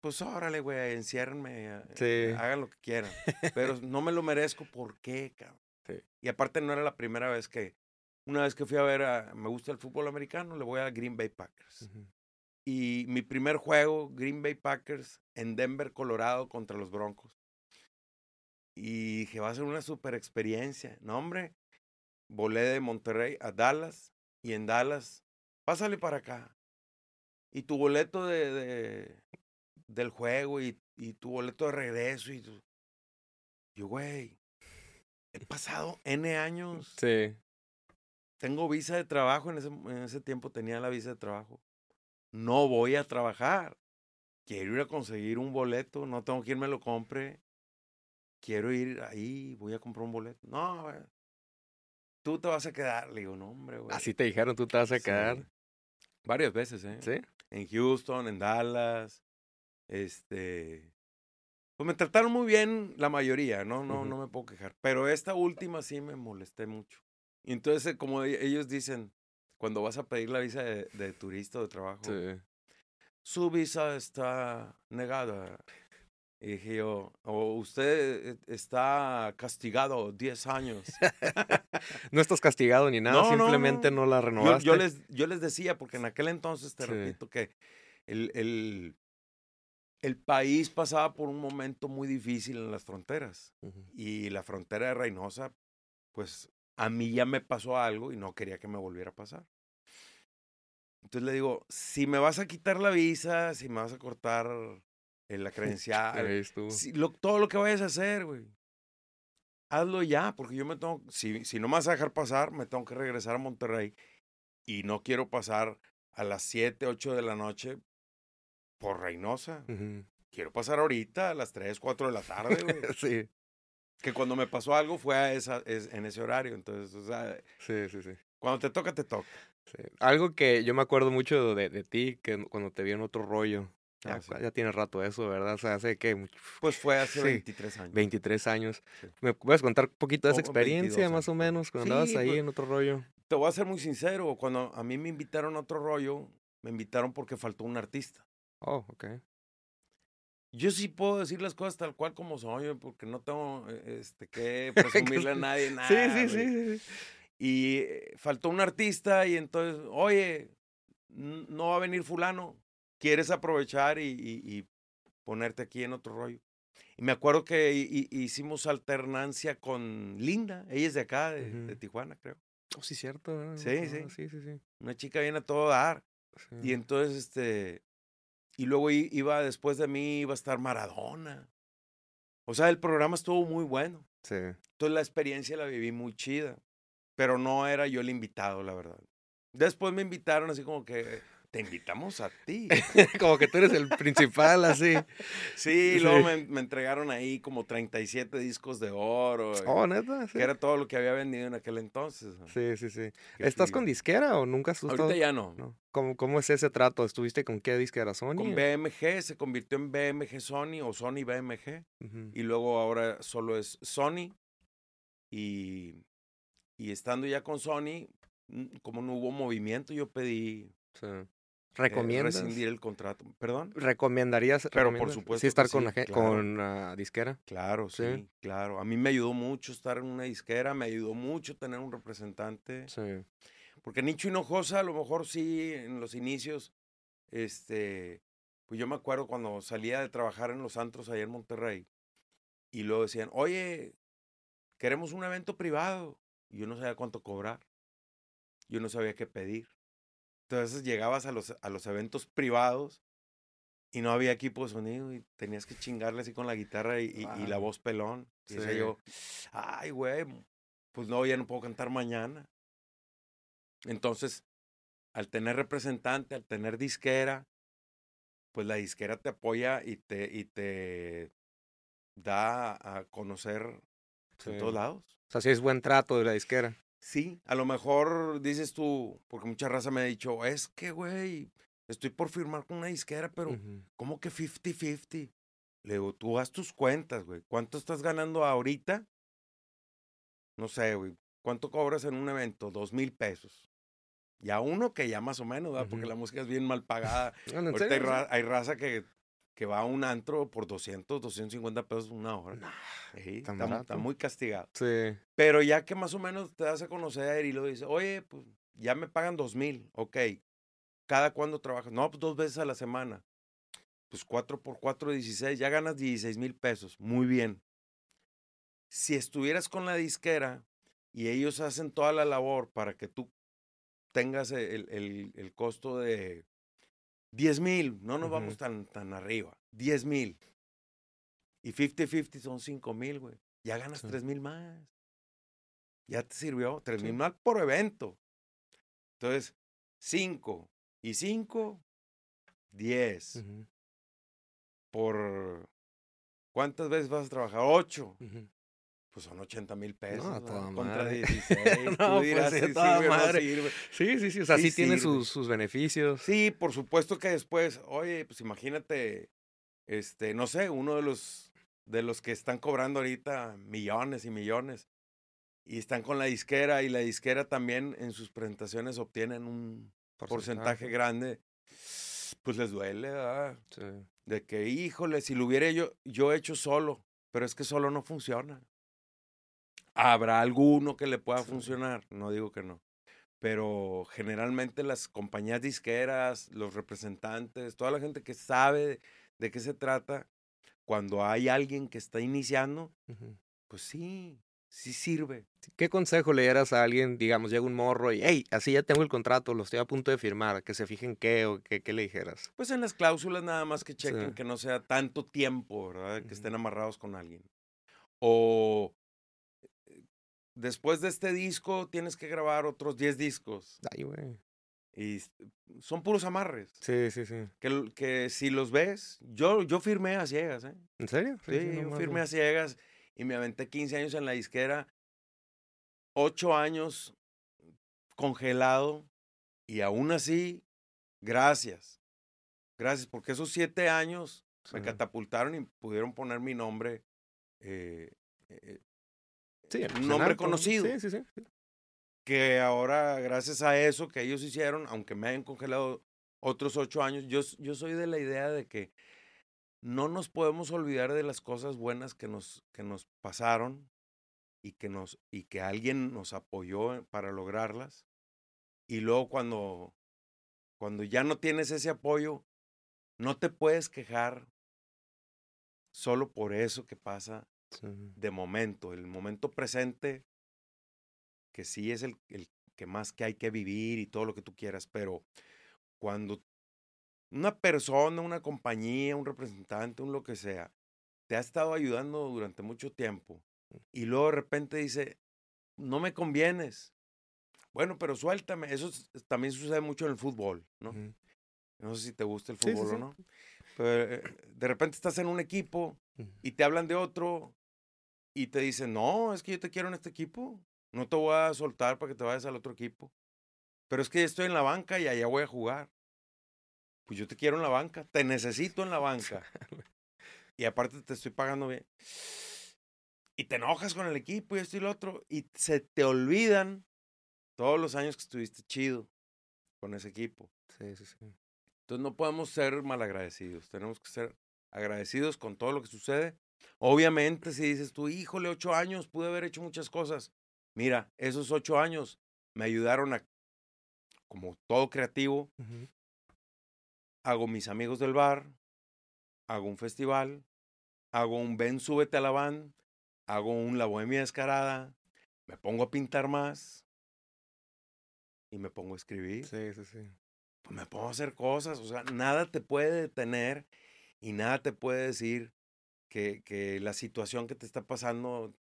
pues órale, güey, enciérrenme, sí. hagan lo que quieran. Pero no me lo merezco, ¿por qué, cabrón? Sí. Y aparte no era la primera vez que, una vez que fui a ver, a, me gusta el fútbol americano, le voy a Green Bay Packers. Y mi primer juego, Green Bay Packers, en Denver, Colorado, contra los Broncos. Y dije, va a ser una super experiencia. No, hombre, volé de Monterrey a Dallas y en Dallas, pásale para acá. Y tu boleto de, de del juego y, y, tu boleto de regreso. Y Yo, güey, he pasado N años. Sí. Tengo visa de trabajo, en ese, en ese tiempo tenía la visa de trabajo. No voy a trabajar. Quiero ir a conseguir un boleto, no tengo quien me lo compre. Quiero ir ahí, voy a comprar un boleto. No, güey tú te vas a quedar. Le digo, no, hombre, güey. Así te dijeron, tú te vas a quedar. Varias veces, ¿eh? Sí. En Houston, en Dallas. Este. Pues me trataron muy bien la mayoría, ¿no? No, no me puedo quejar. Pero esta última sí me molesté mucho. Y entonces, como e, ellos dicen, cuando vas a pedir la visa de, turista o de trabajo, su visa está negada. Y dije yo, o usted eh, está castigado 10 años. no estás castigado ni nada, simplemente no, la renovaste. Yo, les, yo les decía, porque en aquel entonces, te repito, que el, el, el, país pasaba por un momento muy difícil en las fronteras. Y la frontera de Reynosa, pues a mí ya me pasó algo y no quería que me volviera a pasar. Entonces le digo, si me vas a quitar la visa, si me vas a cortar en la credencial, todo lo que vayas a hacer, güey, hazlo ya, porque yo me tengo, si, si no me vas a dejar pasar, me tengo que regresar a Monterrey y no quiero pasar a las 7, 8 de la noche por Reynosa. Quiero pasar ahorita a las 3, 4 de la tarde, güey. sí. Que cuando me pasó algo fue a esa, es, en ese horario, entonces, o sea, sí, sí, sí. Cuando te toca, te toca. Algo que yo me acuerdo mucho de, de ti, que cuando te vi en otro rollo, ya, ah, ya, tiene rato eso, ¿verdad? O sea, hace que... Pues fue hace 23 años. 23 años. ¿Me puedes contar un poquito de esa experiencia, más o menos, cuando andabas ahí pues en otro rollo? Te voy a ser muy sincero, cuando a mí me invitaron a otro rollo, me invitaron porque faltó un artista. Oh, ok. Yo sí puedo decir las cosas tal cual como son, porque no tengo eh, este, que presumirle a nadie nada. Sí, sí, sí, sí. Y eh, faltó un artista y entonces, oye, no va a venir fulano, ¿quieres aprovechar y, ponerte aquí en otro rollo? Y me acuerdo que hicimos alternancia con Linda, ella es de acá, de, Tijuana, creo. Oh, sí, cierto. Sí, sí. sí, sí, sí. Una chica viene a todo dar. Y entonces, este, y luego iba, después de mí, iba a estar Maradona. O sea, el programa estuvo muy bueno. Sí. Entonces la experiencia la viví muy chida. Pero no era yo el invitado, la verdad. Después me invitaron así como que te invitamos a ti. como que tú eres el principal, así. Sí, luego me, entregaron ahí como 37 discos de oro. Oh, neta. Que era todo lo que había vendido en aquel entonces. Sí, sí, sí. ¿Estás con disquera o nunca has Ahorita ya no. ¿Cómo, ¿Cómo, es ese trato? ¿Estuviste con qué disquera? ¿Sony? Con BMG, se convirtió en BMG Sony o Sony BMG. Y luego ahora solo es Sony. Y, y estando ya con Sony, mm, como no hubo movimiento, yo pedí sí. Eh, ¿Recomiendas? rescindir el contrato. ¿Perdón? ¿Recomendarías? Pero por supuesto. Sí, estar con, la, con disquera. Claro, sí, claro. A mí me ayudó mucho estar en una disquera, me ayudó mucho tener un representante. Sí. Porque Nicho Hinojosa, a lo mejor sí, en los inicios, este, pues yo me acuerdo cuando salía de trabajar en los antros allá en Monterrey, y luego decían, oye, queremos un evento privado. Y yo no sabía cuánto cobrar. Yo no sabía qué pedir. Entonces llegabas a los, a los eventos privados y no había equipo de sonido y tenías que chingarle así con la guitarra y, la voz pelón. Y decía yo, ay, güey, pues no, ya no puedo cantar mañana. Entonces, al tener representante, al tener disquera, pues la disquera te apoya y te, y te da a conocer en todos lados. O sea, sí es buen trato de la disquera. Sí, a lo mejor dices tú, porque mucha raza me ha dicho, es que, güey, estoy por firmar con una disquera, pero ¿cómo que 50-50? Le digo, tú haz tus cuentas, güey. ¿Cuánto estás ganando ahorita? No sé, güey. ¿Cuánto cobras en un evento? Dos mil pesos. Ya uno que ya más o menos, ¿verdad? Porque la música es bien mal pagada. hay, raza que que va a un antro por 200, 250 pesos una hora. está, muy castigado. Sí. Pero ya que más o menos te das a conocer y lo dices, oye, pues ya me pagan dos mil, ok. ¿Cada cuándo trabajas? No, pues dos veces a la semana. Pues cuatro por cuatro, 16, ya ganas 16 mil pesos. Muy bien. Si estuvieras con la disquera y ellos hacen toda la labor para que tú tengas el, el, el costo de 10 mil, no nos vamos tan, tan arriba. 10 mil. Y 50-50 son 5 mil, güey. Ya ganas 3 mil más. Ya te sirvió 3 mil más por evento. Entonces, 5 y 5, 10. Por ¿cuántas veces vas a trabajar? 8. Pues son 80 mil pesos. No, toda Contra madre. 16. No, Tú dirás pues, sí, si toda sirve o no madre. sirve. Sí, sí, sí. O sea, sí, Sí tiene sus, sus beneficios. Sí, por supuesto que después, oye, pues imagínate, este, no sé, uno de los de los que están cobrando ahorita millones y millones y están con la disquera y la disquera también en sus presentaciones obtienen un porcentaje grande, pues les duele, ¿verdad? Sí. De que, híjole, si lo hubiera yo, yo hecho solo, pero es que solo no funciona. Habrá alguno que le pueda Sí. funcionar, no digo que no. Pero generalmente las compañías disqueras, los representantes, toda la gente que sabe de qué se trata, cuando hay alguien que está iniciando, pues sí, sí sirve. ¿Qué consejo le dieras a alguien, digamos, llega un morro y, hey, así ya tengo el contrato, lo estoy a punto de firmar, que se fijen qué o qué, qué le dijeras? Pues en las cláusulas nada más que chequen Sí. que no sea tanto tiempo, ¿verdad? Que estén amarrados con alguien. O después de este disco tienes que grabar otros 10 discos. Ay, güey. Y son puros amarres. Sí, sí, sí. Que, que si los ves, yo, yo firmé a ciegas, ¿eh? ¿En serio? Sí, yo firmé a ciegas y me aventé 15 años en la disquera, 8 años congelado y aún así, gracias. Gracias, porque esos 7 años me catapultaron y pudieron poner mi nombre, eh, eh, Sí, un nombre conocido. Sí, sí, sí. que ahora, gracias a eso que ellos hicieron, aunque me hayan congelado otros 8 años, yo, yo soy de la idea de que no nos podemos olvidar de las cosas buenas que nos, que nos pasaron y que, nos, y que alguien nos apoyó para lograrlas. Y luego cuando, cuando ya no tienes ese apoyo, no te puedes quejar solo por eso que pasa Sí. de momento. El momento presente, que sí es el, el que más que hay que vivir y todo lo que tú quieras, pero cuando una persona, una compañía, un representante, un lo que sea, te ha estado ayudando durante mucho tiempo y luego de repente dice, no me convienes. Bueno, pero suéltame. Eso es- también sucede mucho en el fútbol, ¿no? No sé si te gusta el sí, fútbol sí. o no. Pero eh, de repente estás en un equipo y te hablan de otro y te dicen, no, es que yo te quiero en este equipo. No te voy a soltar para que te vayas al otro equipo. Pero es que estoy en la banca y allá voy a jugar. Pues yo te quiero en la banca, te necesito en la banca. Y aparte te estoy pagando bien. Y te enojas con el equipo y esto y lo otro. Y se te olvidan todos los años que estuviste chido con ese equipo. Sí, sí, sí. Entonces no podemos ser malagradecidos, tenemos que ser agradecidos con todo lo que sucede. Obviamente, si dices tú, híjole, ocho años, pude haber hecho muchas cosas. Mira, esos ocho años me ayudaron a, como todo creativo, hago mis amigos del bar, hago un festival, hago un ven, súbete a la van, hago un La Bohemia Descarada, me pongo a pintar más y me pongo a escribir. Sí, sí, sí. pues me pongo a hacer cosas, o sea, nada te puede detener y nada te puede decir que, que la situación que te está pasando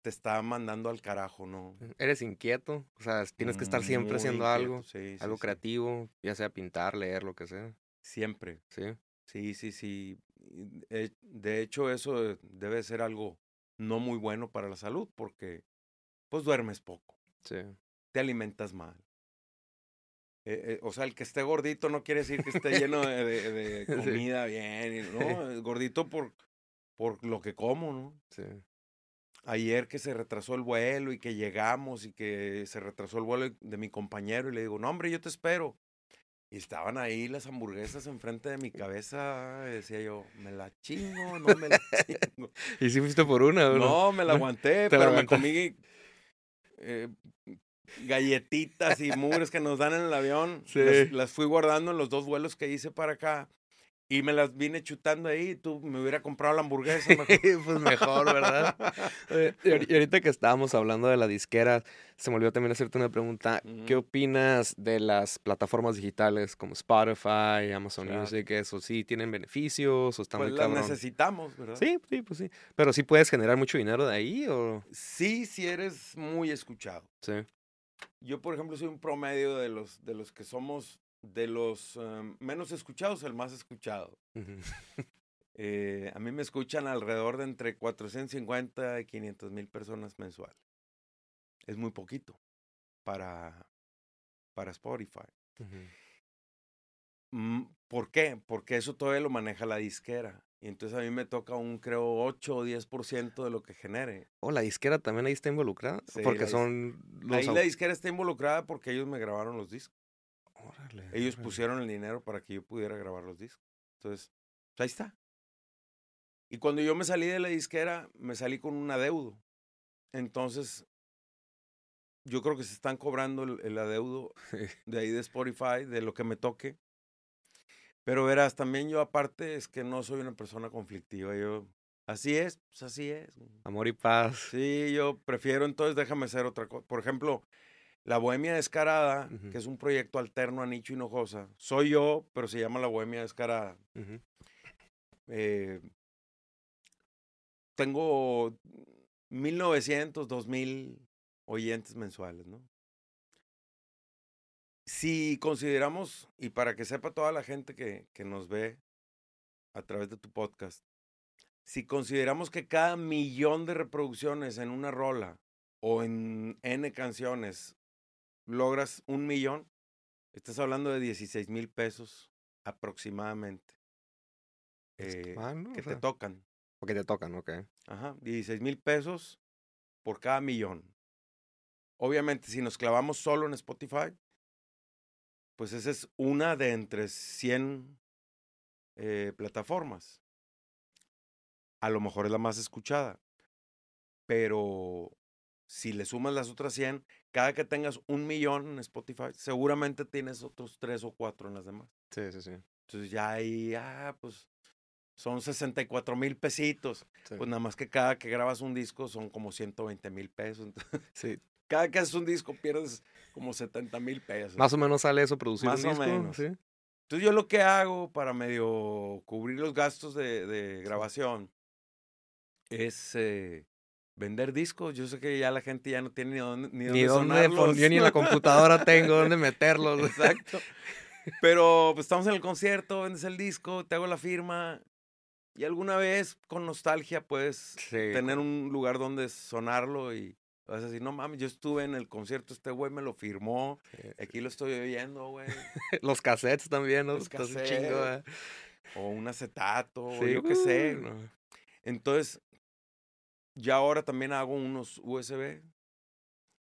te está mandando al carajo, ¿no? Eres inquieto, o sea, tienes que estar siempre Muy haciendo inquieto, algo, sí, algo sí, creativo, ya sea pintar, leer, lo que sea. Siempre, Sí, sí, sí, sí. De hecho, eso debe ser algo no muy bueno para la salud porque pues duermes poco, sí. te alimentas mal. Eh, eh, o sea, el que esté gordito no quiere decir que esté lleno de, de- comida bien, ¿no? Gordito por, por lo que como, ¿no? Sí. Ayer que se retrasó el vuelo y que llegamos y que se retrasó el vuelo de mi compañero y le digo, no, hombre, yo te espero. Y estaban ahí las hamburguesas enfrente de mi cabeza. y decía yo, ¿me la chingo? No me la chingo. ¿Y si fuiste por una o no? No, me la aguanté, la pero me comí eh, galletitas y mugres que nos dan en el avión. Sí. Las, las fui guardando en los dos vuelos que hice para acá. Y me las vine chutando ahí. Tú me hubiera comprado la hamburguesa mejor. pues mejor, ¿verdad? Y ahori- y ahorita que estábamos hablando de la disquera, se me olvidó también hacerte una pregunta. ¿Qué Ujú. opinas de las plataformas digitales como Spotify, Amazon Claro. Music? ¿Eso sí tienen beneficios o están Pues muy las cabrón? necesitamos, ¿verdad? Sí, sí, pues sí. Pero sí puedes generar mucho dinero de ahí o... Sí, si eres muy escuchado. Sí. Yo, por ejemplo, soy un promedio de los, de los que somos de los em, menos escuchados, el más escuchado. Eh, a mí me escuchan alrededor de entre 450 y 500 mil personas mensuales. Es muy poquito para, para Spotify. Mm, ¿Por qué? Porque eso todavía lo maneja la disquera. Y entonces a mí me toca un, creo, 8 o 10% de lo que genere. ¿O oh, la disquera también ahí está involucrada? porque son los... Ahí la disquera está involucrada porque ellos me grabaron los discos. Ellos pusieron el dinero para que yo pudiera grabar los discos. Entonces, pues, ahí está. Y cuando yo me salí de la disquera, me salí con un adeudo. Entonces, yo creo que se están cobrando el, el adeudo de ahí de Spotify, de lo que me toque. Pero verás, también yo aparte es que no soy una persona conflictiva. Yo, así es, pues así es. Amor y paz. Sí, yo prefiero entonces déjame hacer otra cosa. Por ejemplo, La Bohemia Descarada, que es un proyecto alterno a Nicho Hinojosa. Soy yo, pero se llama La Bohemia Descarada. eh, tengo 1900, 2000 oyentes mensuales, ¿no? Si consideramos, y para que sepa toda la gente que, que nos ve a través de tu podcast, si consideramos que cada millón de reproducciones en una rola o en N canciones logras un millón, estás hablando de 16 mil pesos aproximadamente eh, que te tocan. O que te tocan, ok. Ajá, 16 mil pesos por cada millón. Obviamente, si nos clavamos solo en Spotify, pues esa es una de entre 100 eh, plataformas. A lo mejor es la más escuchada, pero si le sumas las otras 100, cada que tengas un millón en Spotify, seguramente tienes otros tres o cuatro en las demás. Sí, sí, sí. Entonces ya ahí, ah, pues son 64 mil pesitos. Pues nada más que cada que grabas un disco son como 120 mil pesos. sí. Cada que haces un disco pierdes como 70 mil pesos. Más o menos sale eso producir Más un disco. Menos. ¿sí? Entonces yo lo que hago para medio cubrir los gastos de, de grabación es eh, vender discos. Yo sé que ya la gente ya no tiene ni dónde ni, ni dónde, Yo ni en la computadora tengo dónde meterlos. Exacto. Pero pues estamos en el concierto, vendes el disco, te hago la firma. Y alguna vez con nostalgia puedes tener un lugar donde sonarlo y Vas a decir, no mames, yo estuve en el concierto, este güey me lo firmó, aquí lo estoy oyendo, güey. Los cassettes también, ¿no? Los cassettes. Chingo. O un acetato, o yo qué sé. Entonces, ya ahora también hago unos USB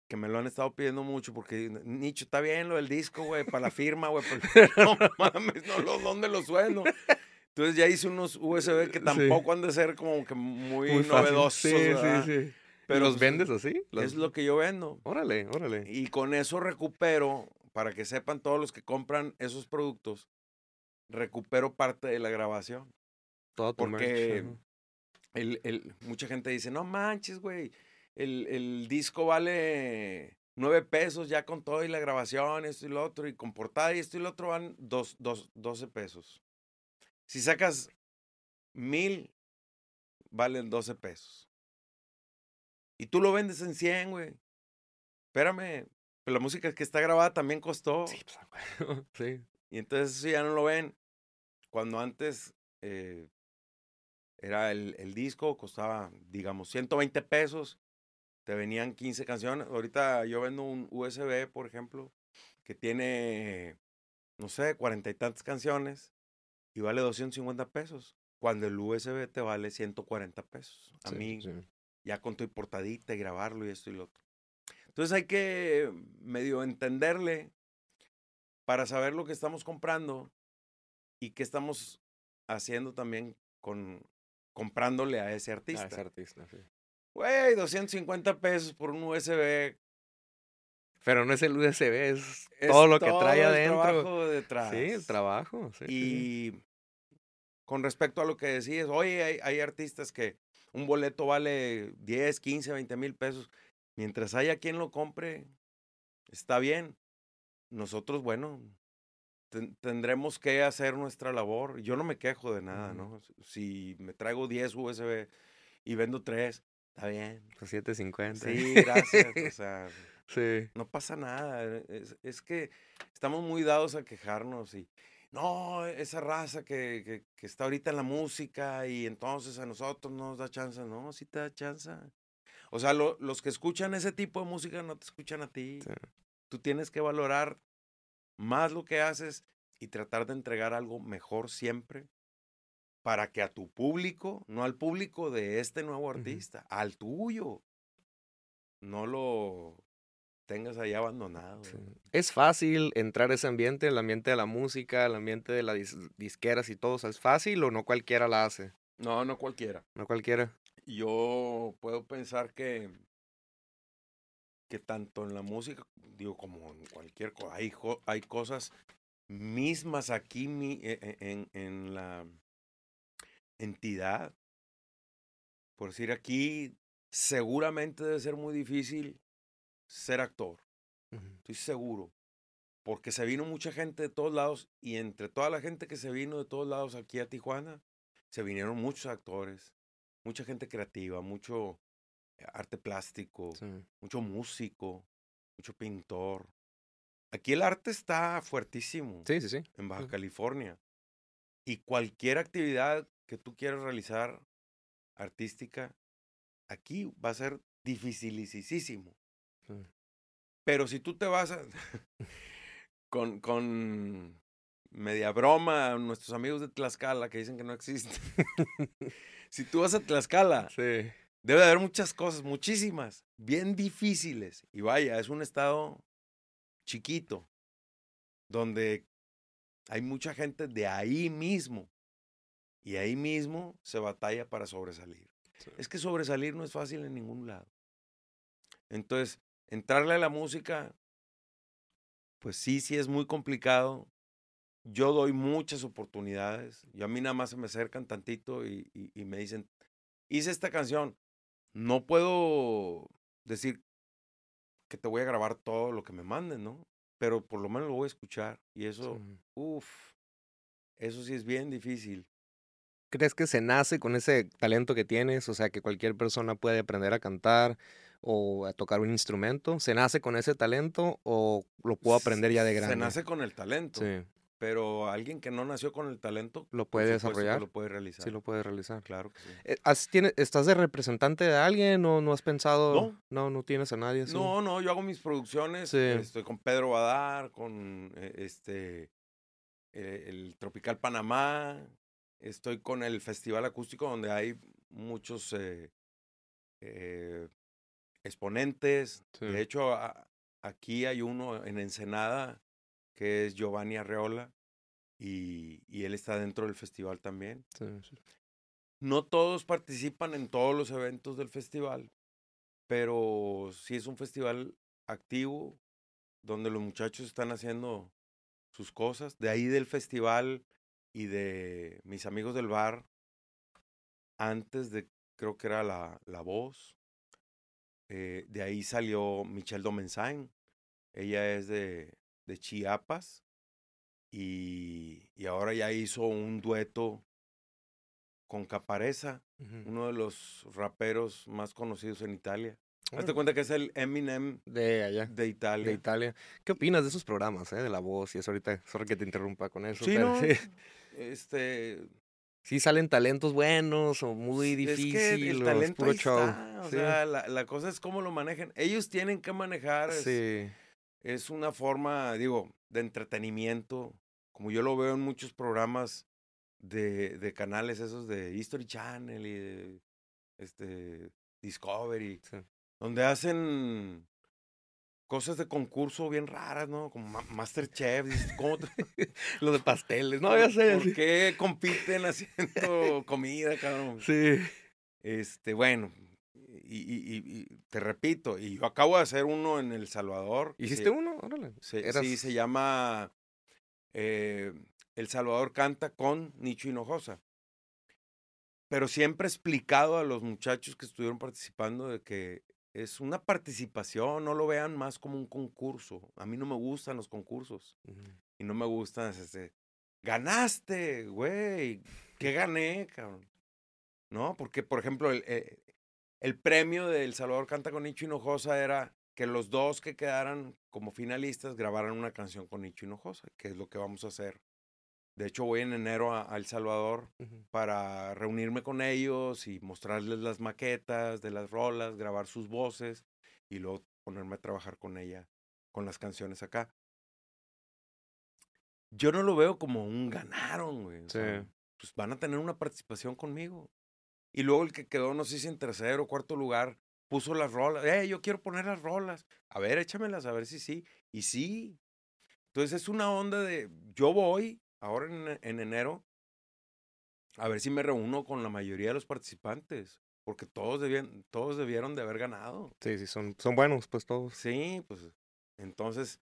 que me lo han estado pidiendo mucho porque, Nicho, está bien lo del disco, güey, para la firma, güey, no mames, no, lo, ¿dónde lo sueno? Entonces ya hice unos USB que tampoco han de ser como que muy, novedosos. Sí, sí, sí. Pero los vendes así? Es lo que yo vendo. Órale, órale. Y con eso recupero, para que sepan todos los que compran esos productos, recupero parte de la grabación. Todo Porque el, el, mucha gente dice, no manches, güey, el, el disco vale nueve pesos ya con todo y la grabación, esto y lo otro, y con portada y esto y lo otro van dos, dos, 12 pesos. Si sacas mil, valen 12 pesos. Y tú lo vendes en 100, güey. Espérame, pero la música que está grabada también costó. Sí, pues, sí. Y entonces eso ya no lo ven. Cuando antes eh, era el, el, disco, costaba, digamos, 120 pesos. Te venían 15 canciones. Ahorita yo vendo un USB, por ejemplo, que tiene, no sé, cuarenta y tantas canciones y vale 250 pesos. Cuando el USB te vale 140 pesos. A mí, ya con tu portadita y grabarlo y esto y lo otro. Entonces hay que medio entenderle para saber lo que estamos comprando y qué estamos haciendo también con comprándole a ese artista. A ese artista, sí. Güey, 250 pesos por un USB. Pero no es el USB, es, todo lo que trae adentro. El trabajo detrás. Sí, el trabajo. Sí, y con respecto a lo que decías, oye, hay, hay artistas que un boleto vale 10, 15, 20 mil pesos. Mientras haya quien lo compre, está bien. Nosotros, bueno, tendremos que hacer nuestra labor. Yo no me quejo de nada, ¿no? Si me traigo 10 USB y vendo 3, está bien. Pues 7.50. Sí, gracias. o sea, Sí. No pasa nada. Es, es, que estamos muy dados a quejarnos y, no, esa raza que, que, que, está ahorita en la música y entonces a nosotros no nos da chance. No, sí te da chance. O sea, los que escuchan ese tipo de música no te escuchan a ti. Tú tienes que valorar más lo que haces y tratar de entregar algo mejor siempre para que a tu público, no al público de este nuevo artista, al tuyo, no lo tengas ahí abandonado. Es fácil entrar a ese ambiente, el ambiente de la música, el ambiente de las disqueras y todo. ¿Es fácil o no cualquiera la hace? No, no cualquiera. No cualquiera. Yo puedo pensar que, que tanto en la música, digo, como en cualquier cosa, hay, hay cosas mismas aquí e, e, en, en la entidad. Por decir, aquí seguramente debe ser muy difícil ser actor. Estoy seguro. Porque se vino mucha gente de todos lados y entre toda la gente que se vino de todos lados aquí a Tijuana, se vinieron muchos actores, mucha gente creativa, mucho arte plástico, mucho músico, mucho pintor. Aquí el arte está fuertísimo. Sí, sí, sí. En Baja California. Y cualquier actividad que tú quieras realizar artística, aquí va a ser dificilísimo. Pero si tú te vas a, con, con media broma a nuestros amigos de Tlaxcala que dicen que no existe. si tú vas a Tlaxcala, debe de haber muchas cosas, muchísimas, bien difíciles. Y vaya, es un estado chiquito, donde hay mucha gente de ahí mismo. Y ahí mismo se batalla para sobresalir. Es que sobresalir no es fácil en ningún lado. Entonces, entrarle a la música, pues sí, sí es muy complicado. Yo doy muchas oportunidades. Y a mí nada más se me acercan tantito y, y, me dicen, hice esta canción. No puedo decir que te voy a grabar todo lo que me manden, ¿no? Pero por lo menos lo voy a escuchar. Y eso, uff, eso sí es bien difícil. ¿Crees que se nace con ese talento que tienes? O sea, que cualquier persona puede aprender a cantar o a tocar un instrumento. ¿Se nace con ese talento o lo puedo aprender ya de grande? Se nace con el talento. Sí. Pero alguien que no nació con el talento lo puede desarrollar. Lo puede realizar. Sí, lo puede realizar. Claro que sí. Eh, ¿Estás de representante de alguien o no has pensado? No. No, no tienes a nadie. No, no, yo hago mis producciones. Estoy con Pedro Badar, con eh, este eh, el Tropical Panamá. Estoy con el Festival Acústico donde hay muchos exponentes. De hecho, aquí hay uno en Ensenada que es Giovanni Arreola y, y él está dentro del festival también. No todos participan en todos los eventos del festival, pero sí es un festival activo donde los muchachos están haciendo sus cosas. De ahí del festival y de mis amigos del bar, antes de, creo que era la, la voz, eh, de ahí salió Michelle Domensain. Ella es de, de Chiapas y, y, ahora ya hizo un dueto con Capareza, uno de los raperos más conocidos en Italia. Hazte cuenta que es el Eminem de allá. De Italia. De Italia. ¿Qué opinas de esos programas, eh? De la voz y eso ahorita, sorry que te interrumpa con eso. Sí, no, Este, sí salen talentos buenos o muy difíciles. Es que el talento puro show. O sea, la, la, cosa es cómo lo manejan. Ellos tienen que manejar. Es, sí. Es una forma, digo, de entretenimiento. Como yo lo veo en muchos programas de, de canales esos de History Channel y de este, Discovery. Donde hacen cosas de concurso bien raras, ¿no? Como Masterchef, ¿cómo Lo de pasteles, no, ya sé. ¿Por qué compiten haciendo comida, cabrón? Sí. Este, bueno, y, y, te repito, y yo acabo de hacer uno en El Salvador. ¿Hiciste uno? Órale. Sí, se llama eh, El Salvador canta con Nicho Hinojosa. Pero siempre he explicado a los muchachos que estuvieron participando de que es una participación, no lo vean más como un concurso. A mí no me gustan los concursos. Y no me gustan ese, ganaste, güey. ¿Qué gané, cabrón? ¿No? Porque, por ejemplo, el, eh, el premio de El Salvador Canta con Nicho Hinojosa era que los dos que quedaran como finalistas grabaran una canción con Nicho Hinojosa, que es lo que vamos a hacer. De hecho, voy en enero a, El Salvador para reunirme con ellos y mostrarles las maquetas de las rolas, grabar sus voces y luego ponerme a trabajar con ella, con las canciones acá. Yo no lo veo como un ganaron, güey. pues van a tener una participación conmigo. Y luego el que quedó, no sé si en tercero o cuarto lugar, puso las rolas. Eh, yo quiero poner las rolas. A ver, échamelas, a ver si sí. Y sí. Entonces es una onda de, yo voy ahora en, en enero a ver si me reúno con la mayoría de los participantes. Porque todos, debían, todos debieron de haber ganado. Sí, sí, son, son buenos, pues todos. Sí, pues entonces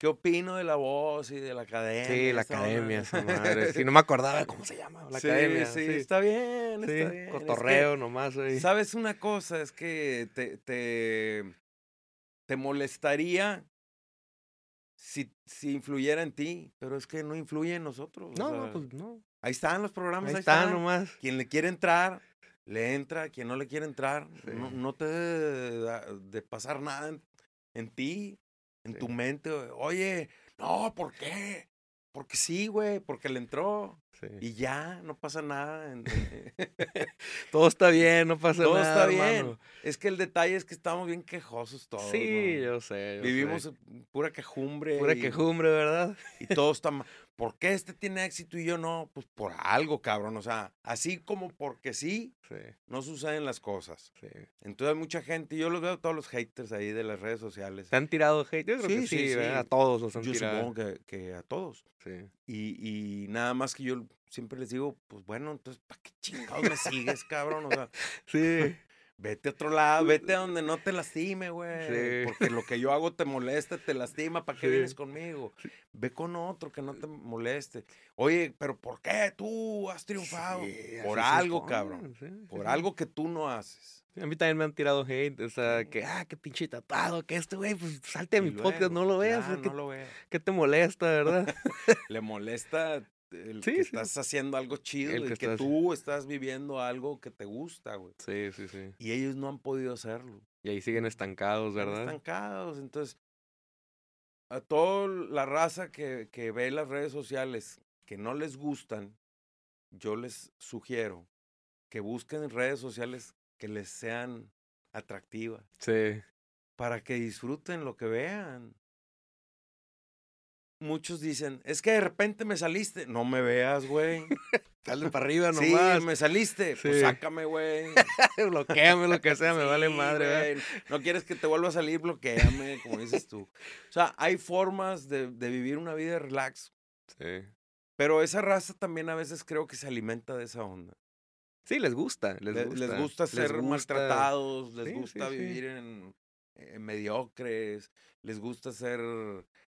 ¿Qué opino de la voz y de la academia? Sí, la academia, esa madre. Sí, no me acordaba cómo se llama, la academia. Sí, sí, está bien, sí, está bien. Cotorreo nomás. ¿Sabes una cosa? Es que te, te, te molestaría si, si influyera en ti, pero es que no influye en nosotros. No, no, pues no. Ahí están los programas, ahí, ahí están, nomás. Quien le quiere entrar, le entra. Quien no le quiere entrar, no, no, te debe de, pasar nada en, en ti en tu mente, oye, no, ¿por qué? Porque sí, güey, porque le entró. Y ya, no pasa nada. Todo está bien, no pasa nada. Todo está bien. Es que el detalle es que estamos bien quejosos todos. Sí, yo sé. Vivimos pura quejumbre. Pura quejumbre, ¿verdad? Y todo está mal. ¿Por qué este tiene éxito y yo no? Pues por algo, cabrón. O sea, así como porque sí, no suceden las cosas. Entonces hay mucha gente, yo los veo todos los haters ahí de las redes sociales. ¿Se han tirado hate? Yo creo que sí, a todos los han yo tirado. Yo supongo que, a todos. Y, y nada más que yo siempre les digo, pues bueno, entonces, ¿para qué chingados me sigues, cabrón? O sea, sí. Vete a otro lado, vete a donde no te lastime, güey. Porque lo que yo hago te molesta, te lastima, ¿para qué vienes conmigo? Ve con otro que no te moleste. Oye, pero ¿por qué tú has triunfado? Por algo, cabrón. Por algo que tú no haces. A mí también me han tirado hate, o sea, que, ah, qué pinche tapado, que este güey, pues salte a mi podcast, no lo veas. no lo veas. ¿Qué te molesta, verdad? Le molesta el que estás haciendo algo chido el que, tú estás viviendo algo que te gusta, güey. Sí, sí, sí. Y ellos no han podido hacerlo. Y ahí siguen estancados, ¿verdad? Estancados. Entonces, a toda la raza que, que ve las redes sociales que no les gustan, yo les sugiero que busquen redes sociales que les sean atractivas. Sí. Para que disfruten lo que vean muchos dicen, es que de repente me saliste. No me veas, güey. Sale para arriba nomás. Sí, me saliste. Pues sácame, güey. bloqueame, lo que sea, me vale madre, güey. No quieres que te vuelva a salir, bloqueame, como dices tú. O sea, hay formas de, vivir una vida de relax. Sí. Pero esa raza también a veces creo que se alimenta de esa onda. Sí, les gusta. Les, gusta. les gusta ser maltratados, les gusta vivir en, en mediocres, les gusta ser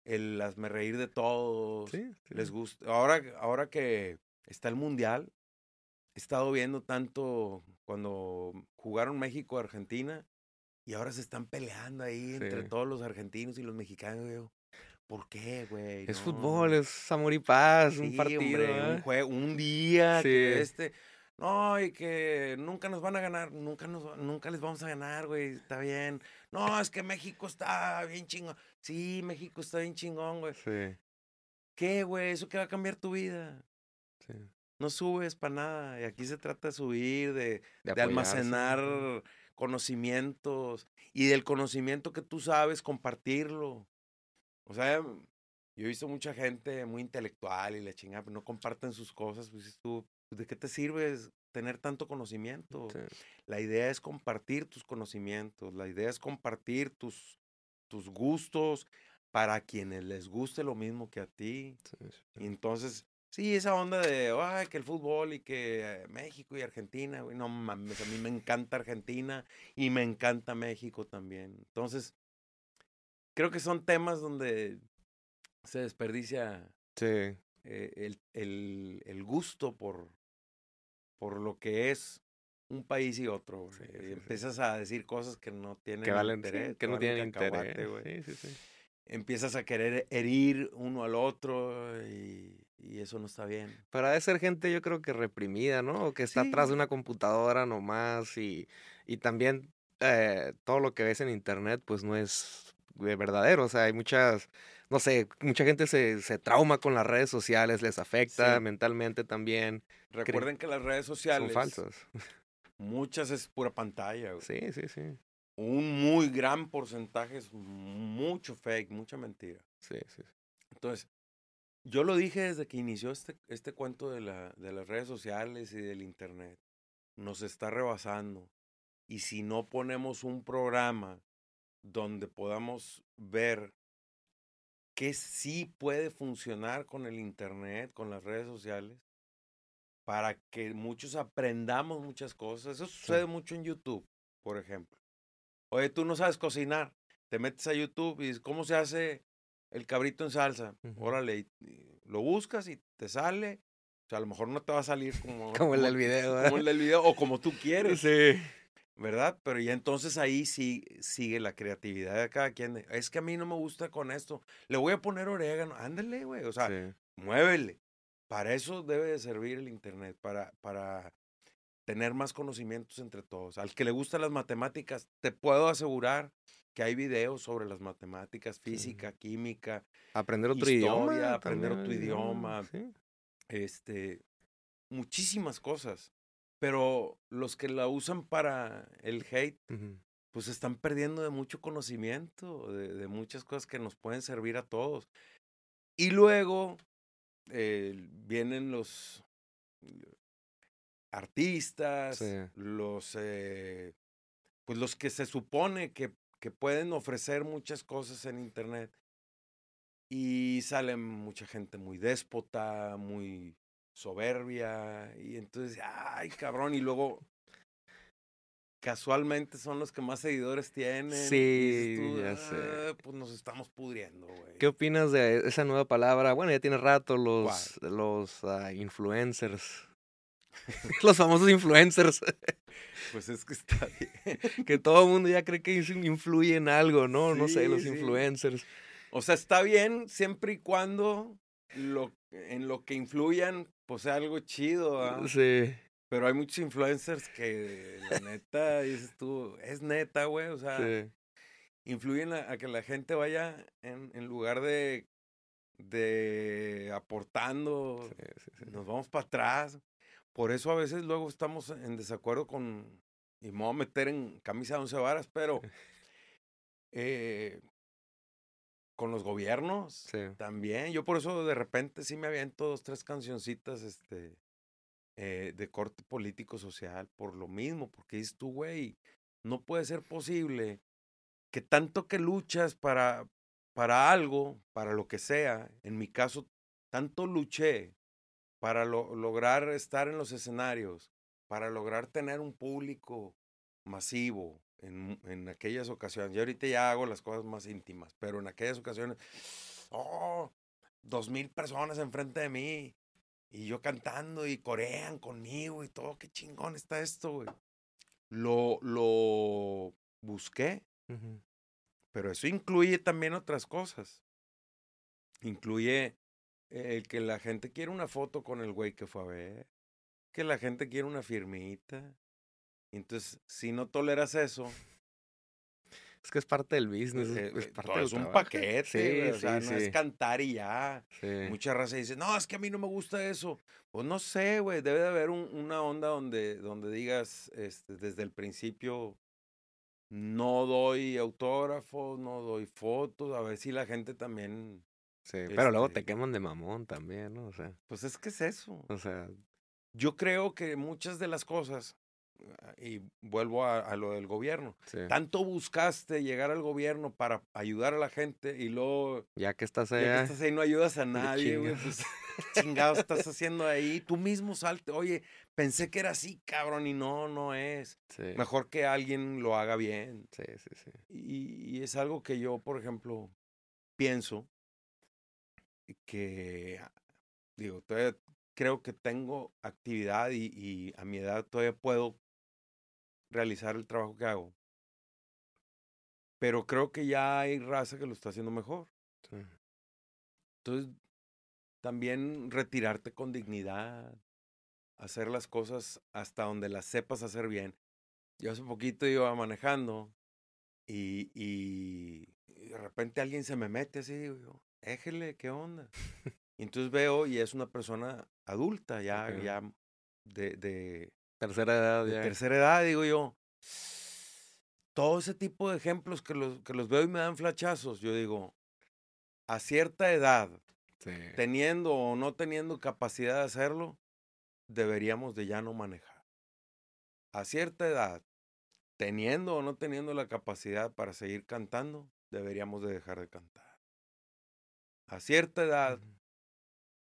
el hazme reír de todos. Les gusta. Ahora, ahora que está el mundial, he estado viendo tanto cuando jugaron México Argentina y ahora se están peleando ahí entre todos los argentinos y los mexicanos. ¿Por qué, güey? Es fútbol, es amor y paz, un partido. un, ¿eh? juego, un día que este. No, y que nunca nos van a ganar, nunca, nos, nunca les vamos a ganar, güey, está bien. No, es que México está bien chingón. Sí, México está bien chingón, güey. Sí. ¿Qué, güey? ¿Eso qué va a cambiar tu vida? Sí. No subes para nada. Y aquí se trata de subir, de, de, almacenar conocimientos. Y del conocimiento que tú sabes, compartirlo. O sea, yo he visto mucha gente muy intelectual y la chingada, pero no comparten sus cosas. Pues tú, ¿de qué te sirve tener tanto conocimiento? La idea es compartir tus conocimientos. La idea es compartir tus tus gustos, para quienes les guste lo mismo que a ti. Entonces, sí, esa onda de, ay, que el fútbol y que México y Argentina, güey, no mames, a mí me encanta Argentina y me encanta México también. Entonces, creo que son temas donde se desperdicia eh, el, el, el, gusto por, por lo que es un país y otro. empiezas a decir cosas que no tienen que valen, interés. que no tienen interés. Empiezas a querer herir uno al otro y, y, eso no está bien. Para de ser gente yo creo que reprimida, ¿no? O que está atrás de una computadora nomás y, y también eh, todo lo que ves en internet pues no es verdadero. O sea, hay muchas, no sé, mucha gente se, se trauma con las redes sociales, les afecta mentalmente también. Recuerden que las redes sociales son falsas. Muchas es pura pantalla. Güey. Sí, sí, sí. Un muy gran porcentaje es mucho fake, mucha mentira. Sí, sí. Entonces, yo lo dije desde que inició este, este cuento de, la, de las redes sociales y del Internet. Nos está rebasando. Y si no ponemos un programa donde podamos ver qué sí puede funcionar con el Internet, con las redes sociales, para que muchos aprendamos muchas cosas. Eso sucede mucho en YouTube, por ejemplo. Oye, tú no sabes cocinar, te metes a YouTube y dices, ¿cómo se hace el cabrito en salsa? Órale, lo buscas y te sale. O sea, a lo mejor no te va a salir como, como el del video. Como el del video o como tú quieres. Sí. ¿Verdad? Pero ya entonces ahí sí sigue la creatividad de cada quien. Es que a mí no me gusta con esto. Le voy a poner orégano. Ándale, güey. O sea, muévele. Para eso debe de servir el Internet, para, para tener más conocimientos entre todos. Al que le gustan las matemáticas, te puedo asegurar que hay videos sobre las matemáticas, física, química. Aprender otro idioma. Aprender otro idioma. Este, muchísimas cosas. Pero los que la usan para el hate, pues están perdiendo de mucho conocimiento, de, muchas cosas que nos pueden servir a todos. Y luego eh, vienen los artistas, los, eh, pues los que se supone que, que pueden ofrecer muchas cosas en Internet. Y salen mucha gente muy déspota, muy soberbia, y entonces, ay, cabrón, y luego casualmente son los que más seguidores tienen. Sí, ya sé. Ah, pues nos estamos pudriendo, güey. ¿Qué opinas de esa nueva palabra? Bueno, ya tiene rato los, los ah, influencers. los famosos influencers. Pues es que está bien. que todo el mundo ya cree que influye en algo, ¿no? no sé, los influencers. O sea, está bien siempre y cuando lo, en lo que influyan pues algo chido, ¿ah? Sí. Pero hay muchos influencers que, la neta, dices tú, es neta, güey, o sea, influyen a, que la gente vaya en, en lugar de, de aportando, nos vamos para atrás. Por eso a veces luego estamos en desacuerdo con, y me voy a meter en camisa de once varas, pero eh, con los gobiernos también. Yo por eso de repente sí me aviento dos, tres cancioncitas este, eh, de corte político social, por lo mismo, porque dices tú, güey, no puede ser posible que tanto que luchas para, para algo, para lo que sea, en mi caso, tanto luché para lograr estar en los escenarios, para lograr tener un público masivo, en, en, aquellas ocasiones. Yo ahorita ya hago las cosas más íntimas, pero en aquellas ocasiones, oh, dos mil personas enfrente de mí y yo cantando y corean conmigo y todo, qué chingón está esto, güey. Lo, lo busqué, pero eso incluye también otras cosas. Incluye el que la gente quiere una foto con el güey que fue a ver, que la gente quiere una firmita, entonces, si no toleras eso. Es que es parte del business. Eh, es, parte es un paquete. o sea, no es cantar y ya. Mucha raza dice, no, es que a mí no me gusta eso. Pues no sé, güey. Debe de haber una onda donde, donde digas este, desde el principio, no doy autógrafos, no doy fotos. A ver si la gente también. Sí, pero luego te este queman de mamón también, ¿no? O sea. Pues es que es eso. O sea. Yo creo que muchas de las cosas y vuelvo a, lo del gobierno. Tanto buscaste llegar al gobierno para ayudar a la gente y luego... Ya que estás allá... estás ahí no ayudas a nadie, güey. Pues, chingado estás haciendo ahí? Tú mismo salte. Oye, pensé que era así, cabrón, y no, no es. Mejor que alguien lo haga bien. Sí, sí, sí. Y, y es algo que yo, por ejemplo, pienso que, digo, todavía creo que tengo actividad y, y, a mi edad todavía puedo realizar el trabajo que hago. Pero creo que ya hay raza que lo está haciendo mejor. Entonces, también retirarte con dignidad, hacer las cosas hasta donde las sepas hacer bien. Yo hace poquito iba manejando y, y de repente alguien se me mete así, digo yo, éjele, ¿qué onda? y entonces veo y es una persona adulta, ya, ya de, de, Tercera edad, de tercera edad, digo yo. Todo ese tipo de ejemplos que los, que los veo y me dan flachazos, yo digo, a cierta edad, Sí. teniendo o no teniendo capacidad de hacerlo, deberíamos de ya no manejar. A cierta edad, teniendo o no teniendo la capacidad para seguir cantando, deberíamos de dejar de cantar. A cierta edad,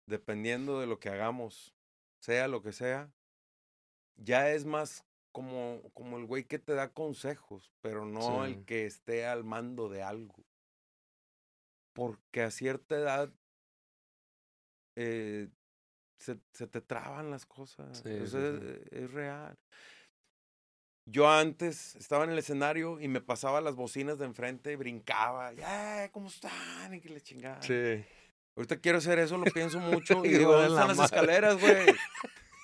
dependiendo de lo que hagamos, sea lo que sea, ya es más como, como el güey que te da consejos, pero no Sí. el que esté al mando de algo. Porque a cierta edad eh, se, se te traban las cosas. Sí, o sí, sea, sí. Es, es real. Yo antes estaba en el escenario y me pasaba las bocinas de enfrente, brincaba, ¡eh! ¿Cómo están? Y que le chingada. Sí. Ahorita quiero hacer eso, lo pienso mucho. Y digo, de ¿dónde la están las madre. escaleras, güey?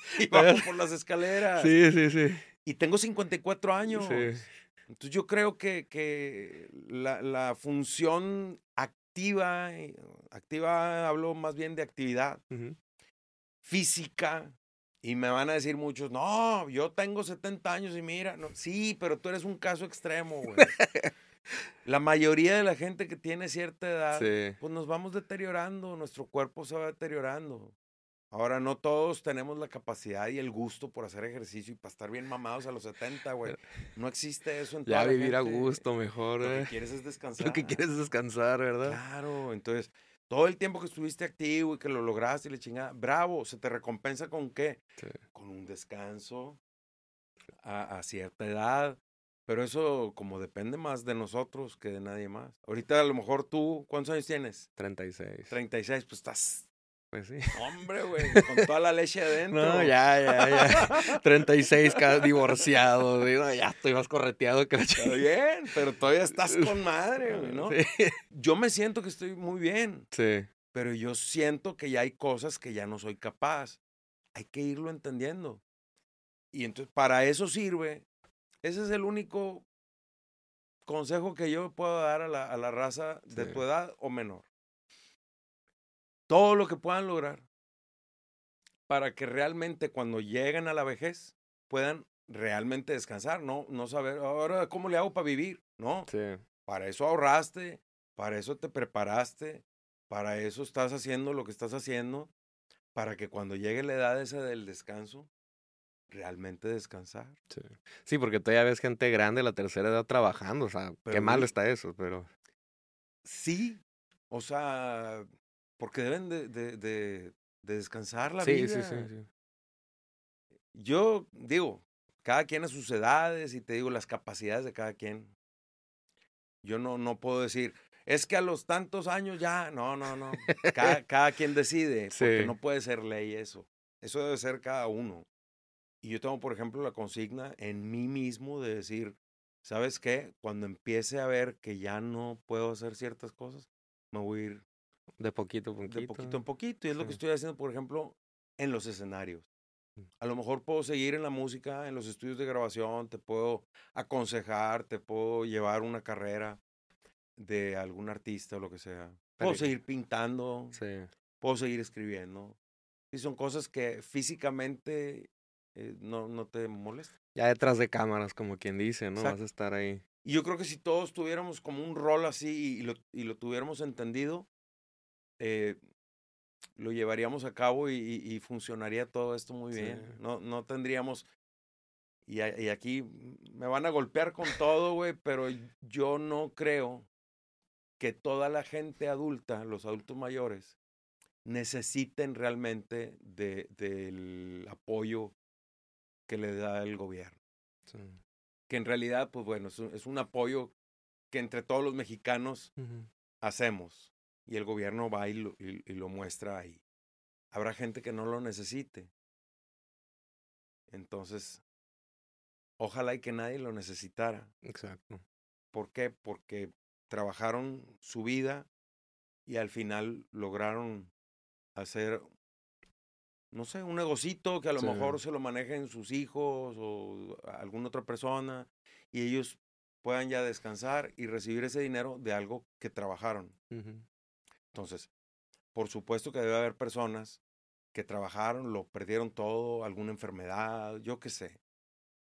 Y vamos por las escaleras. Sí, sí, sí. Y tengo 54 años. Sí. Entonces yo creo que, que la, la función activa, eh, activa hablo más bien de actividad Ujú. física, y me van a decir muchos, no, yo tengo 70 años y mira, no, sí, pero tú eres un caso extremo, güey. la mayoría de la gente que tiene cierta edad, Sí. pues nos vamos deteriorando, nuestro cuerpo se va deteriorando. Ahora, no todos tenemos la capacidad y el gusto por hacer ejercicio y para estar bien mamados a los 70, güey. No existe eso en toda Ya la vivir a gusto mejor, Lo que eh. quieres es descansar. Lo que quieres es descansar, ¿verdad? Claro, entonces, todo el tiempo que estuviste activo y que lo lograste y le chingada, bravo, se te recompensa con qué? Sí. Con un descanso a, a cierta edad. Pero eso como depende más de nosotros que de nadie más. Ahorita a lo mejor tú, ¿cuántos años tienes? 36. 36, pues estás, Pues sí. hombre, güey, con toda la leche adentro. No, ya, ya, ya. 36, cada divorciado, güey. No, ya estoy más correteado que la Está chingada. bien, pero todavía estás con madre, güey, ¿no? Sí. Yo me siento que estoy muy bien. Sí. pero yo siento que ya hay cosas que ya no soy capaz. Hay que irlo entendiendo. Y entonces, para eso sirve. Ese es el único consejo que yo puedo dar a la, a la raza de Sí. tu edad o menor. Todo lo que puedan lograr para que realmente cuando lleguen a la vejez puedan realmente descansar, no, no saber, ahora, ¿cómo le hago para vivir? No, Sí. para eso ahorraste, para eso te preparaste, para eso estás haciendo lo que estás haciendo, para que cuando llegue la edad esa del descanso, realmente descansar. Sí. Sí, porque todavía ves gente grande de la tercera edad trabajando. O sea, Pero qué mal está eso, pero. Sí, o sea, porque deben de, de- de- de descansar la Sí, vida. sí, sí, sí. Yo digo, cada quien a sus edades y te digo las capacidades de cada quien. Yo no, no puedo decir, es que a los tantos años ya, no, no, no. Cada, cada quien decide, porque Sí. no puede ser ley eso. Eso debe ser cada uno. Y yo tengo, por ejemplo, la consigna en mí mismo de decir, ¿sabes qué? Cuando empiece a ver que ya no puedo hacer ciertas cosas, me voy a ir De poquito a poquito. de poquito en poquito. Y es lo que Sí. estoy haciendo, por ejemplo, en los escenarios. Mm. A lo mejor puedo seguir en la música, en los estudios de grabación, te puedo aconsejar, te puedo llevar una carrera de algún artista o lo que sea. Puedo seguir pintando, Sí. puedo seguir escribiendo. Y son cosas que físicamente eh, no, no te molestan. Ya detrás de cámaras, como quien dice, ¿no? Vas Exacto. a estar ahí. Y yo creo que si todos tuviéramos como un rol así y lo, y lo tuviéramos entendido, eh, lo llevaríamos a cabo y, funcionaría todo esto muy Sí. bien. No, no tendríamos... Y, a- y aquí me van a golpear con todo, güey, pero yo no creo que toda la gente adulta, los adultos mayores, necesiten realmente de, del apoyo que le da el gobierno Sí. que en realidad, pues bueno, es un, es un apoyo que entre todos los mexicanos hacemos y el gobierno va y lo, y- y lo muestra ahí. Habrá gente que no lo necesite. Entonces, ojalá y que nadie lo necesitara. Exacto. ¿Por qué? Porque trabajaron su vida y al final lograron hacer, no sé, un negocito que a lo Sí. mejor se lo manejen sus hijos o alguna otra persona y ellos puedan ya descansar y recibir ese dinero de algo que trabajaron. Entonces, por supuesto que debe haber personas que trabajaron, lo perdieron todo, alguna enfermedad, yo qué sé.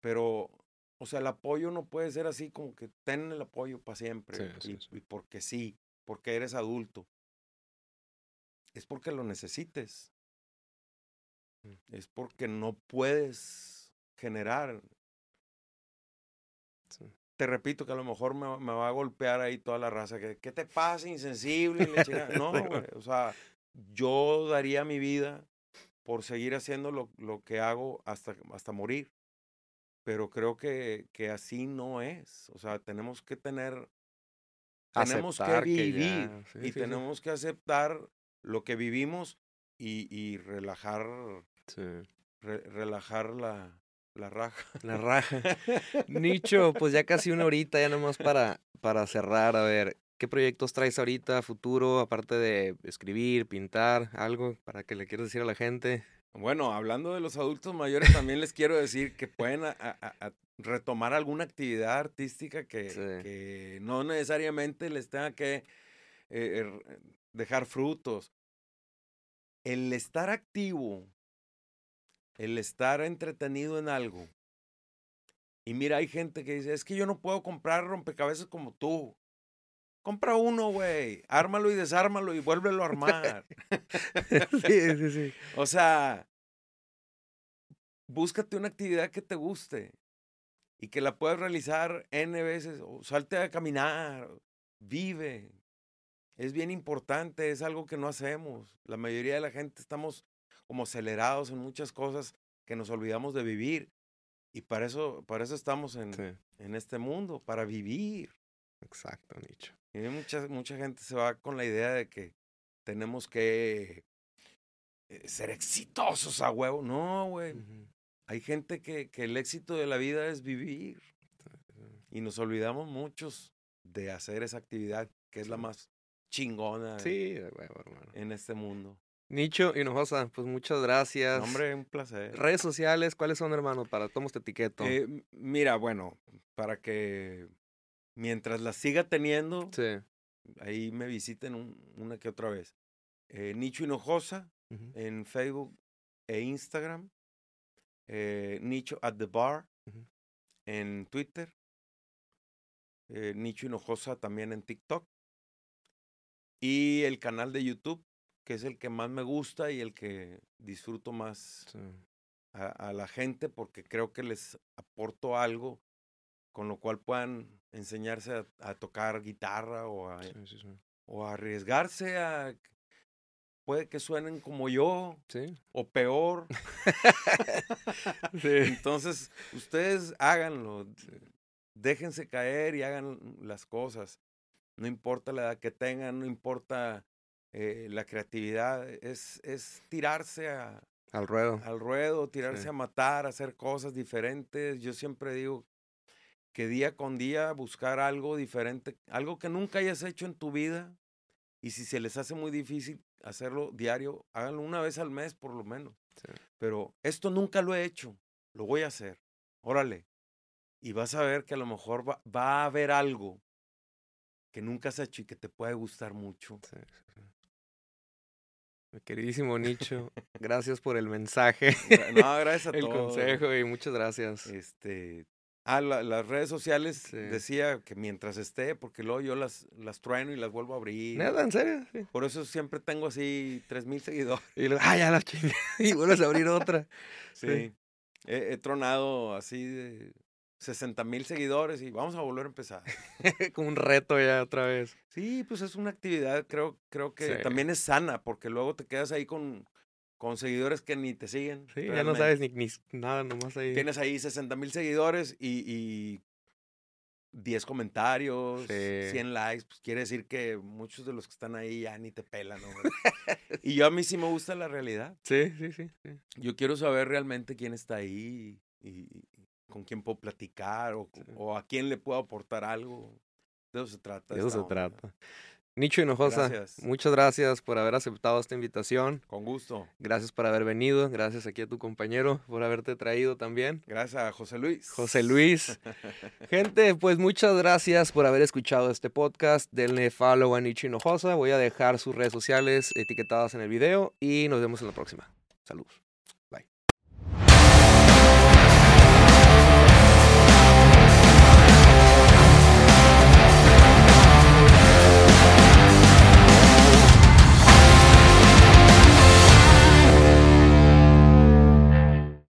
Pero, o sea, el apoyo no puede ser así como que ten el apoyo para siempre. y, porque sí, porque eres adulto. Es porque lo necesites. Mm. Es porque no puedes generar. Te repito que a lo mejor me, va a golpear ahí toda la raza. Que, ¿Qué te pasa, insensible? no, güey. O sea, yo daría mi vida por seguir haciendo lo, lo que hago hasta, hasta morir. Pero creo que, que así no es. O sea, tenemos que tener, tenemos que vivir y tenemos que aceptar lo que vivimos y, y relajar, relajar la, la raja. La raja. Nicho, pues ya casi una horita, ya nomás para, para cerrar. A ver, ¿Qué proyectos traes ahorita, futuro, aparte de escribir, pintar, algo para que le quieras decir a la gente? Bueno, hablando de los adultos mayores, también les quiero decir que pueden retomar alguna actividad artística que, no necesariamente les tenga que eh, er, dejar frutos. El estar activo, el estar entretenido en algo. Y mira, hay gente que dice, es que yo no puedo comprar rompecabezas como tú. Compra uno, güey. Ármalo y desármalo y vuélvelo a armar. sí, sí, sí. O sea, búscate una actividad que te guste y que la puedas realizar N veces. O salte a caminar, vive. Es bien importante, es algo que no hacemos. La mayoría de la gente estamos como acelerados en muchas cosas que nos olvidamos de vivir. Y para eso, para eso estamos en, en este mundo, para vivir. Exacto, Nicho. Y mucha, mucha gente se va con la idea de que tenemos que eh, ser exitosos a huevo. No, güey. Hay gente que, que el éxito de la vida es vivir. Y nos olvidamos muchos de hacer esa actividad que es la más chingona sí, de huevo, hermano. en este mundo. Nicho Hinojosa, pues muchas gracias. Hombre, un placer. Redes sociales, ¿cuáles son, hermano? Para todos este etiqueto. Eh, mira, bueno, para que mientras la siga teniendo, ahí me visiten una que otra vez. Eh, Nicho Hinojosa en Facebook e Instagram. Eh, Nicho at the Bar en Twitter. Nicho Hinojosa también en TikTok. Y el canal de YouTube, que es el que más me gusta y el que disfruto más a la gente porque creo que les aporto algo con lo cual puedan enseñarse a, tocar guitarra o a, o arriesgarse a... Puede que suenen como yo o peor. Entonces, ustedes háganlo. Déjense caer y hagan las cosas. No importa la edad que tengan, no importa eh, la creatividad. Es, es tirarse a, al ruedo. Al ruedo, tirarse a matar, hacer cosas diferentes. Yo siempre digo que día con día buscar algo diferente, algo que nunca hayas hecho en tu vida. Y si se les hace muy difícil hacerlo diario, háganlo una vez al mes por lo menos. Pero esto nunca lo he hecho, lo voy a hacer. Órale. Y vas a ver que a lo mejor va, a haber algo que nunca has hecho y que te puede gustar mucho. Queridísimo Nicho, gracias por el mensaje. No, gracias a El consejo y muchas gracias. Este, Ah, las redes sociales decía que mientras esté, porque luego yo las, las trueno y las vuelvo a abrir. Nada, en serio. Por eso siempre tengo así tres mil seguidores. Y luego, ah, ya la chingue. y vuelves a abrir otra. Sí. He, tronado así de 60 mil seguidores y vamos a volver a empezar. Como un reto ya otra vez. Sí, pues es una actividad, creo, creo que también es sana, porque luego te quedas ahí con, con seguidores que ni te siguen. Sí, ya no sabes ni, nada, nomás ahí. Tienes ahí 60 mil seguidores y, y, 10 comentarios, 100 likes, pues quiere decir que muchos de los que están ahí ya ni te pelan, ¿no? y yo a mí sí me gusta la realidad. Sí, sí, sí, Yo quiero saber realmente quién está ahí y, con quién puedo platicar o, o, a quién le puedo aportar algo. De eso se trata. De eso se trata. Nicho Hinojosa, muchas gracias por haber aceptado esta invitación. Con gusto. Gracias por haber venido. Gracias aquí a tu compañero por haberte traído también. Gracias a José Luis. José Luis. Gente, pues muchas gracias por haber escuchado este podcast. Denle follow a Nicho Hinojosa. Voy a dejar sus redes sociales etiquetadas en el video y nos vemos en la próxima. Saludos.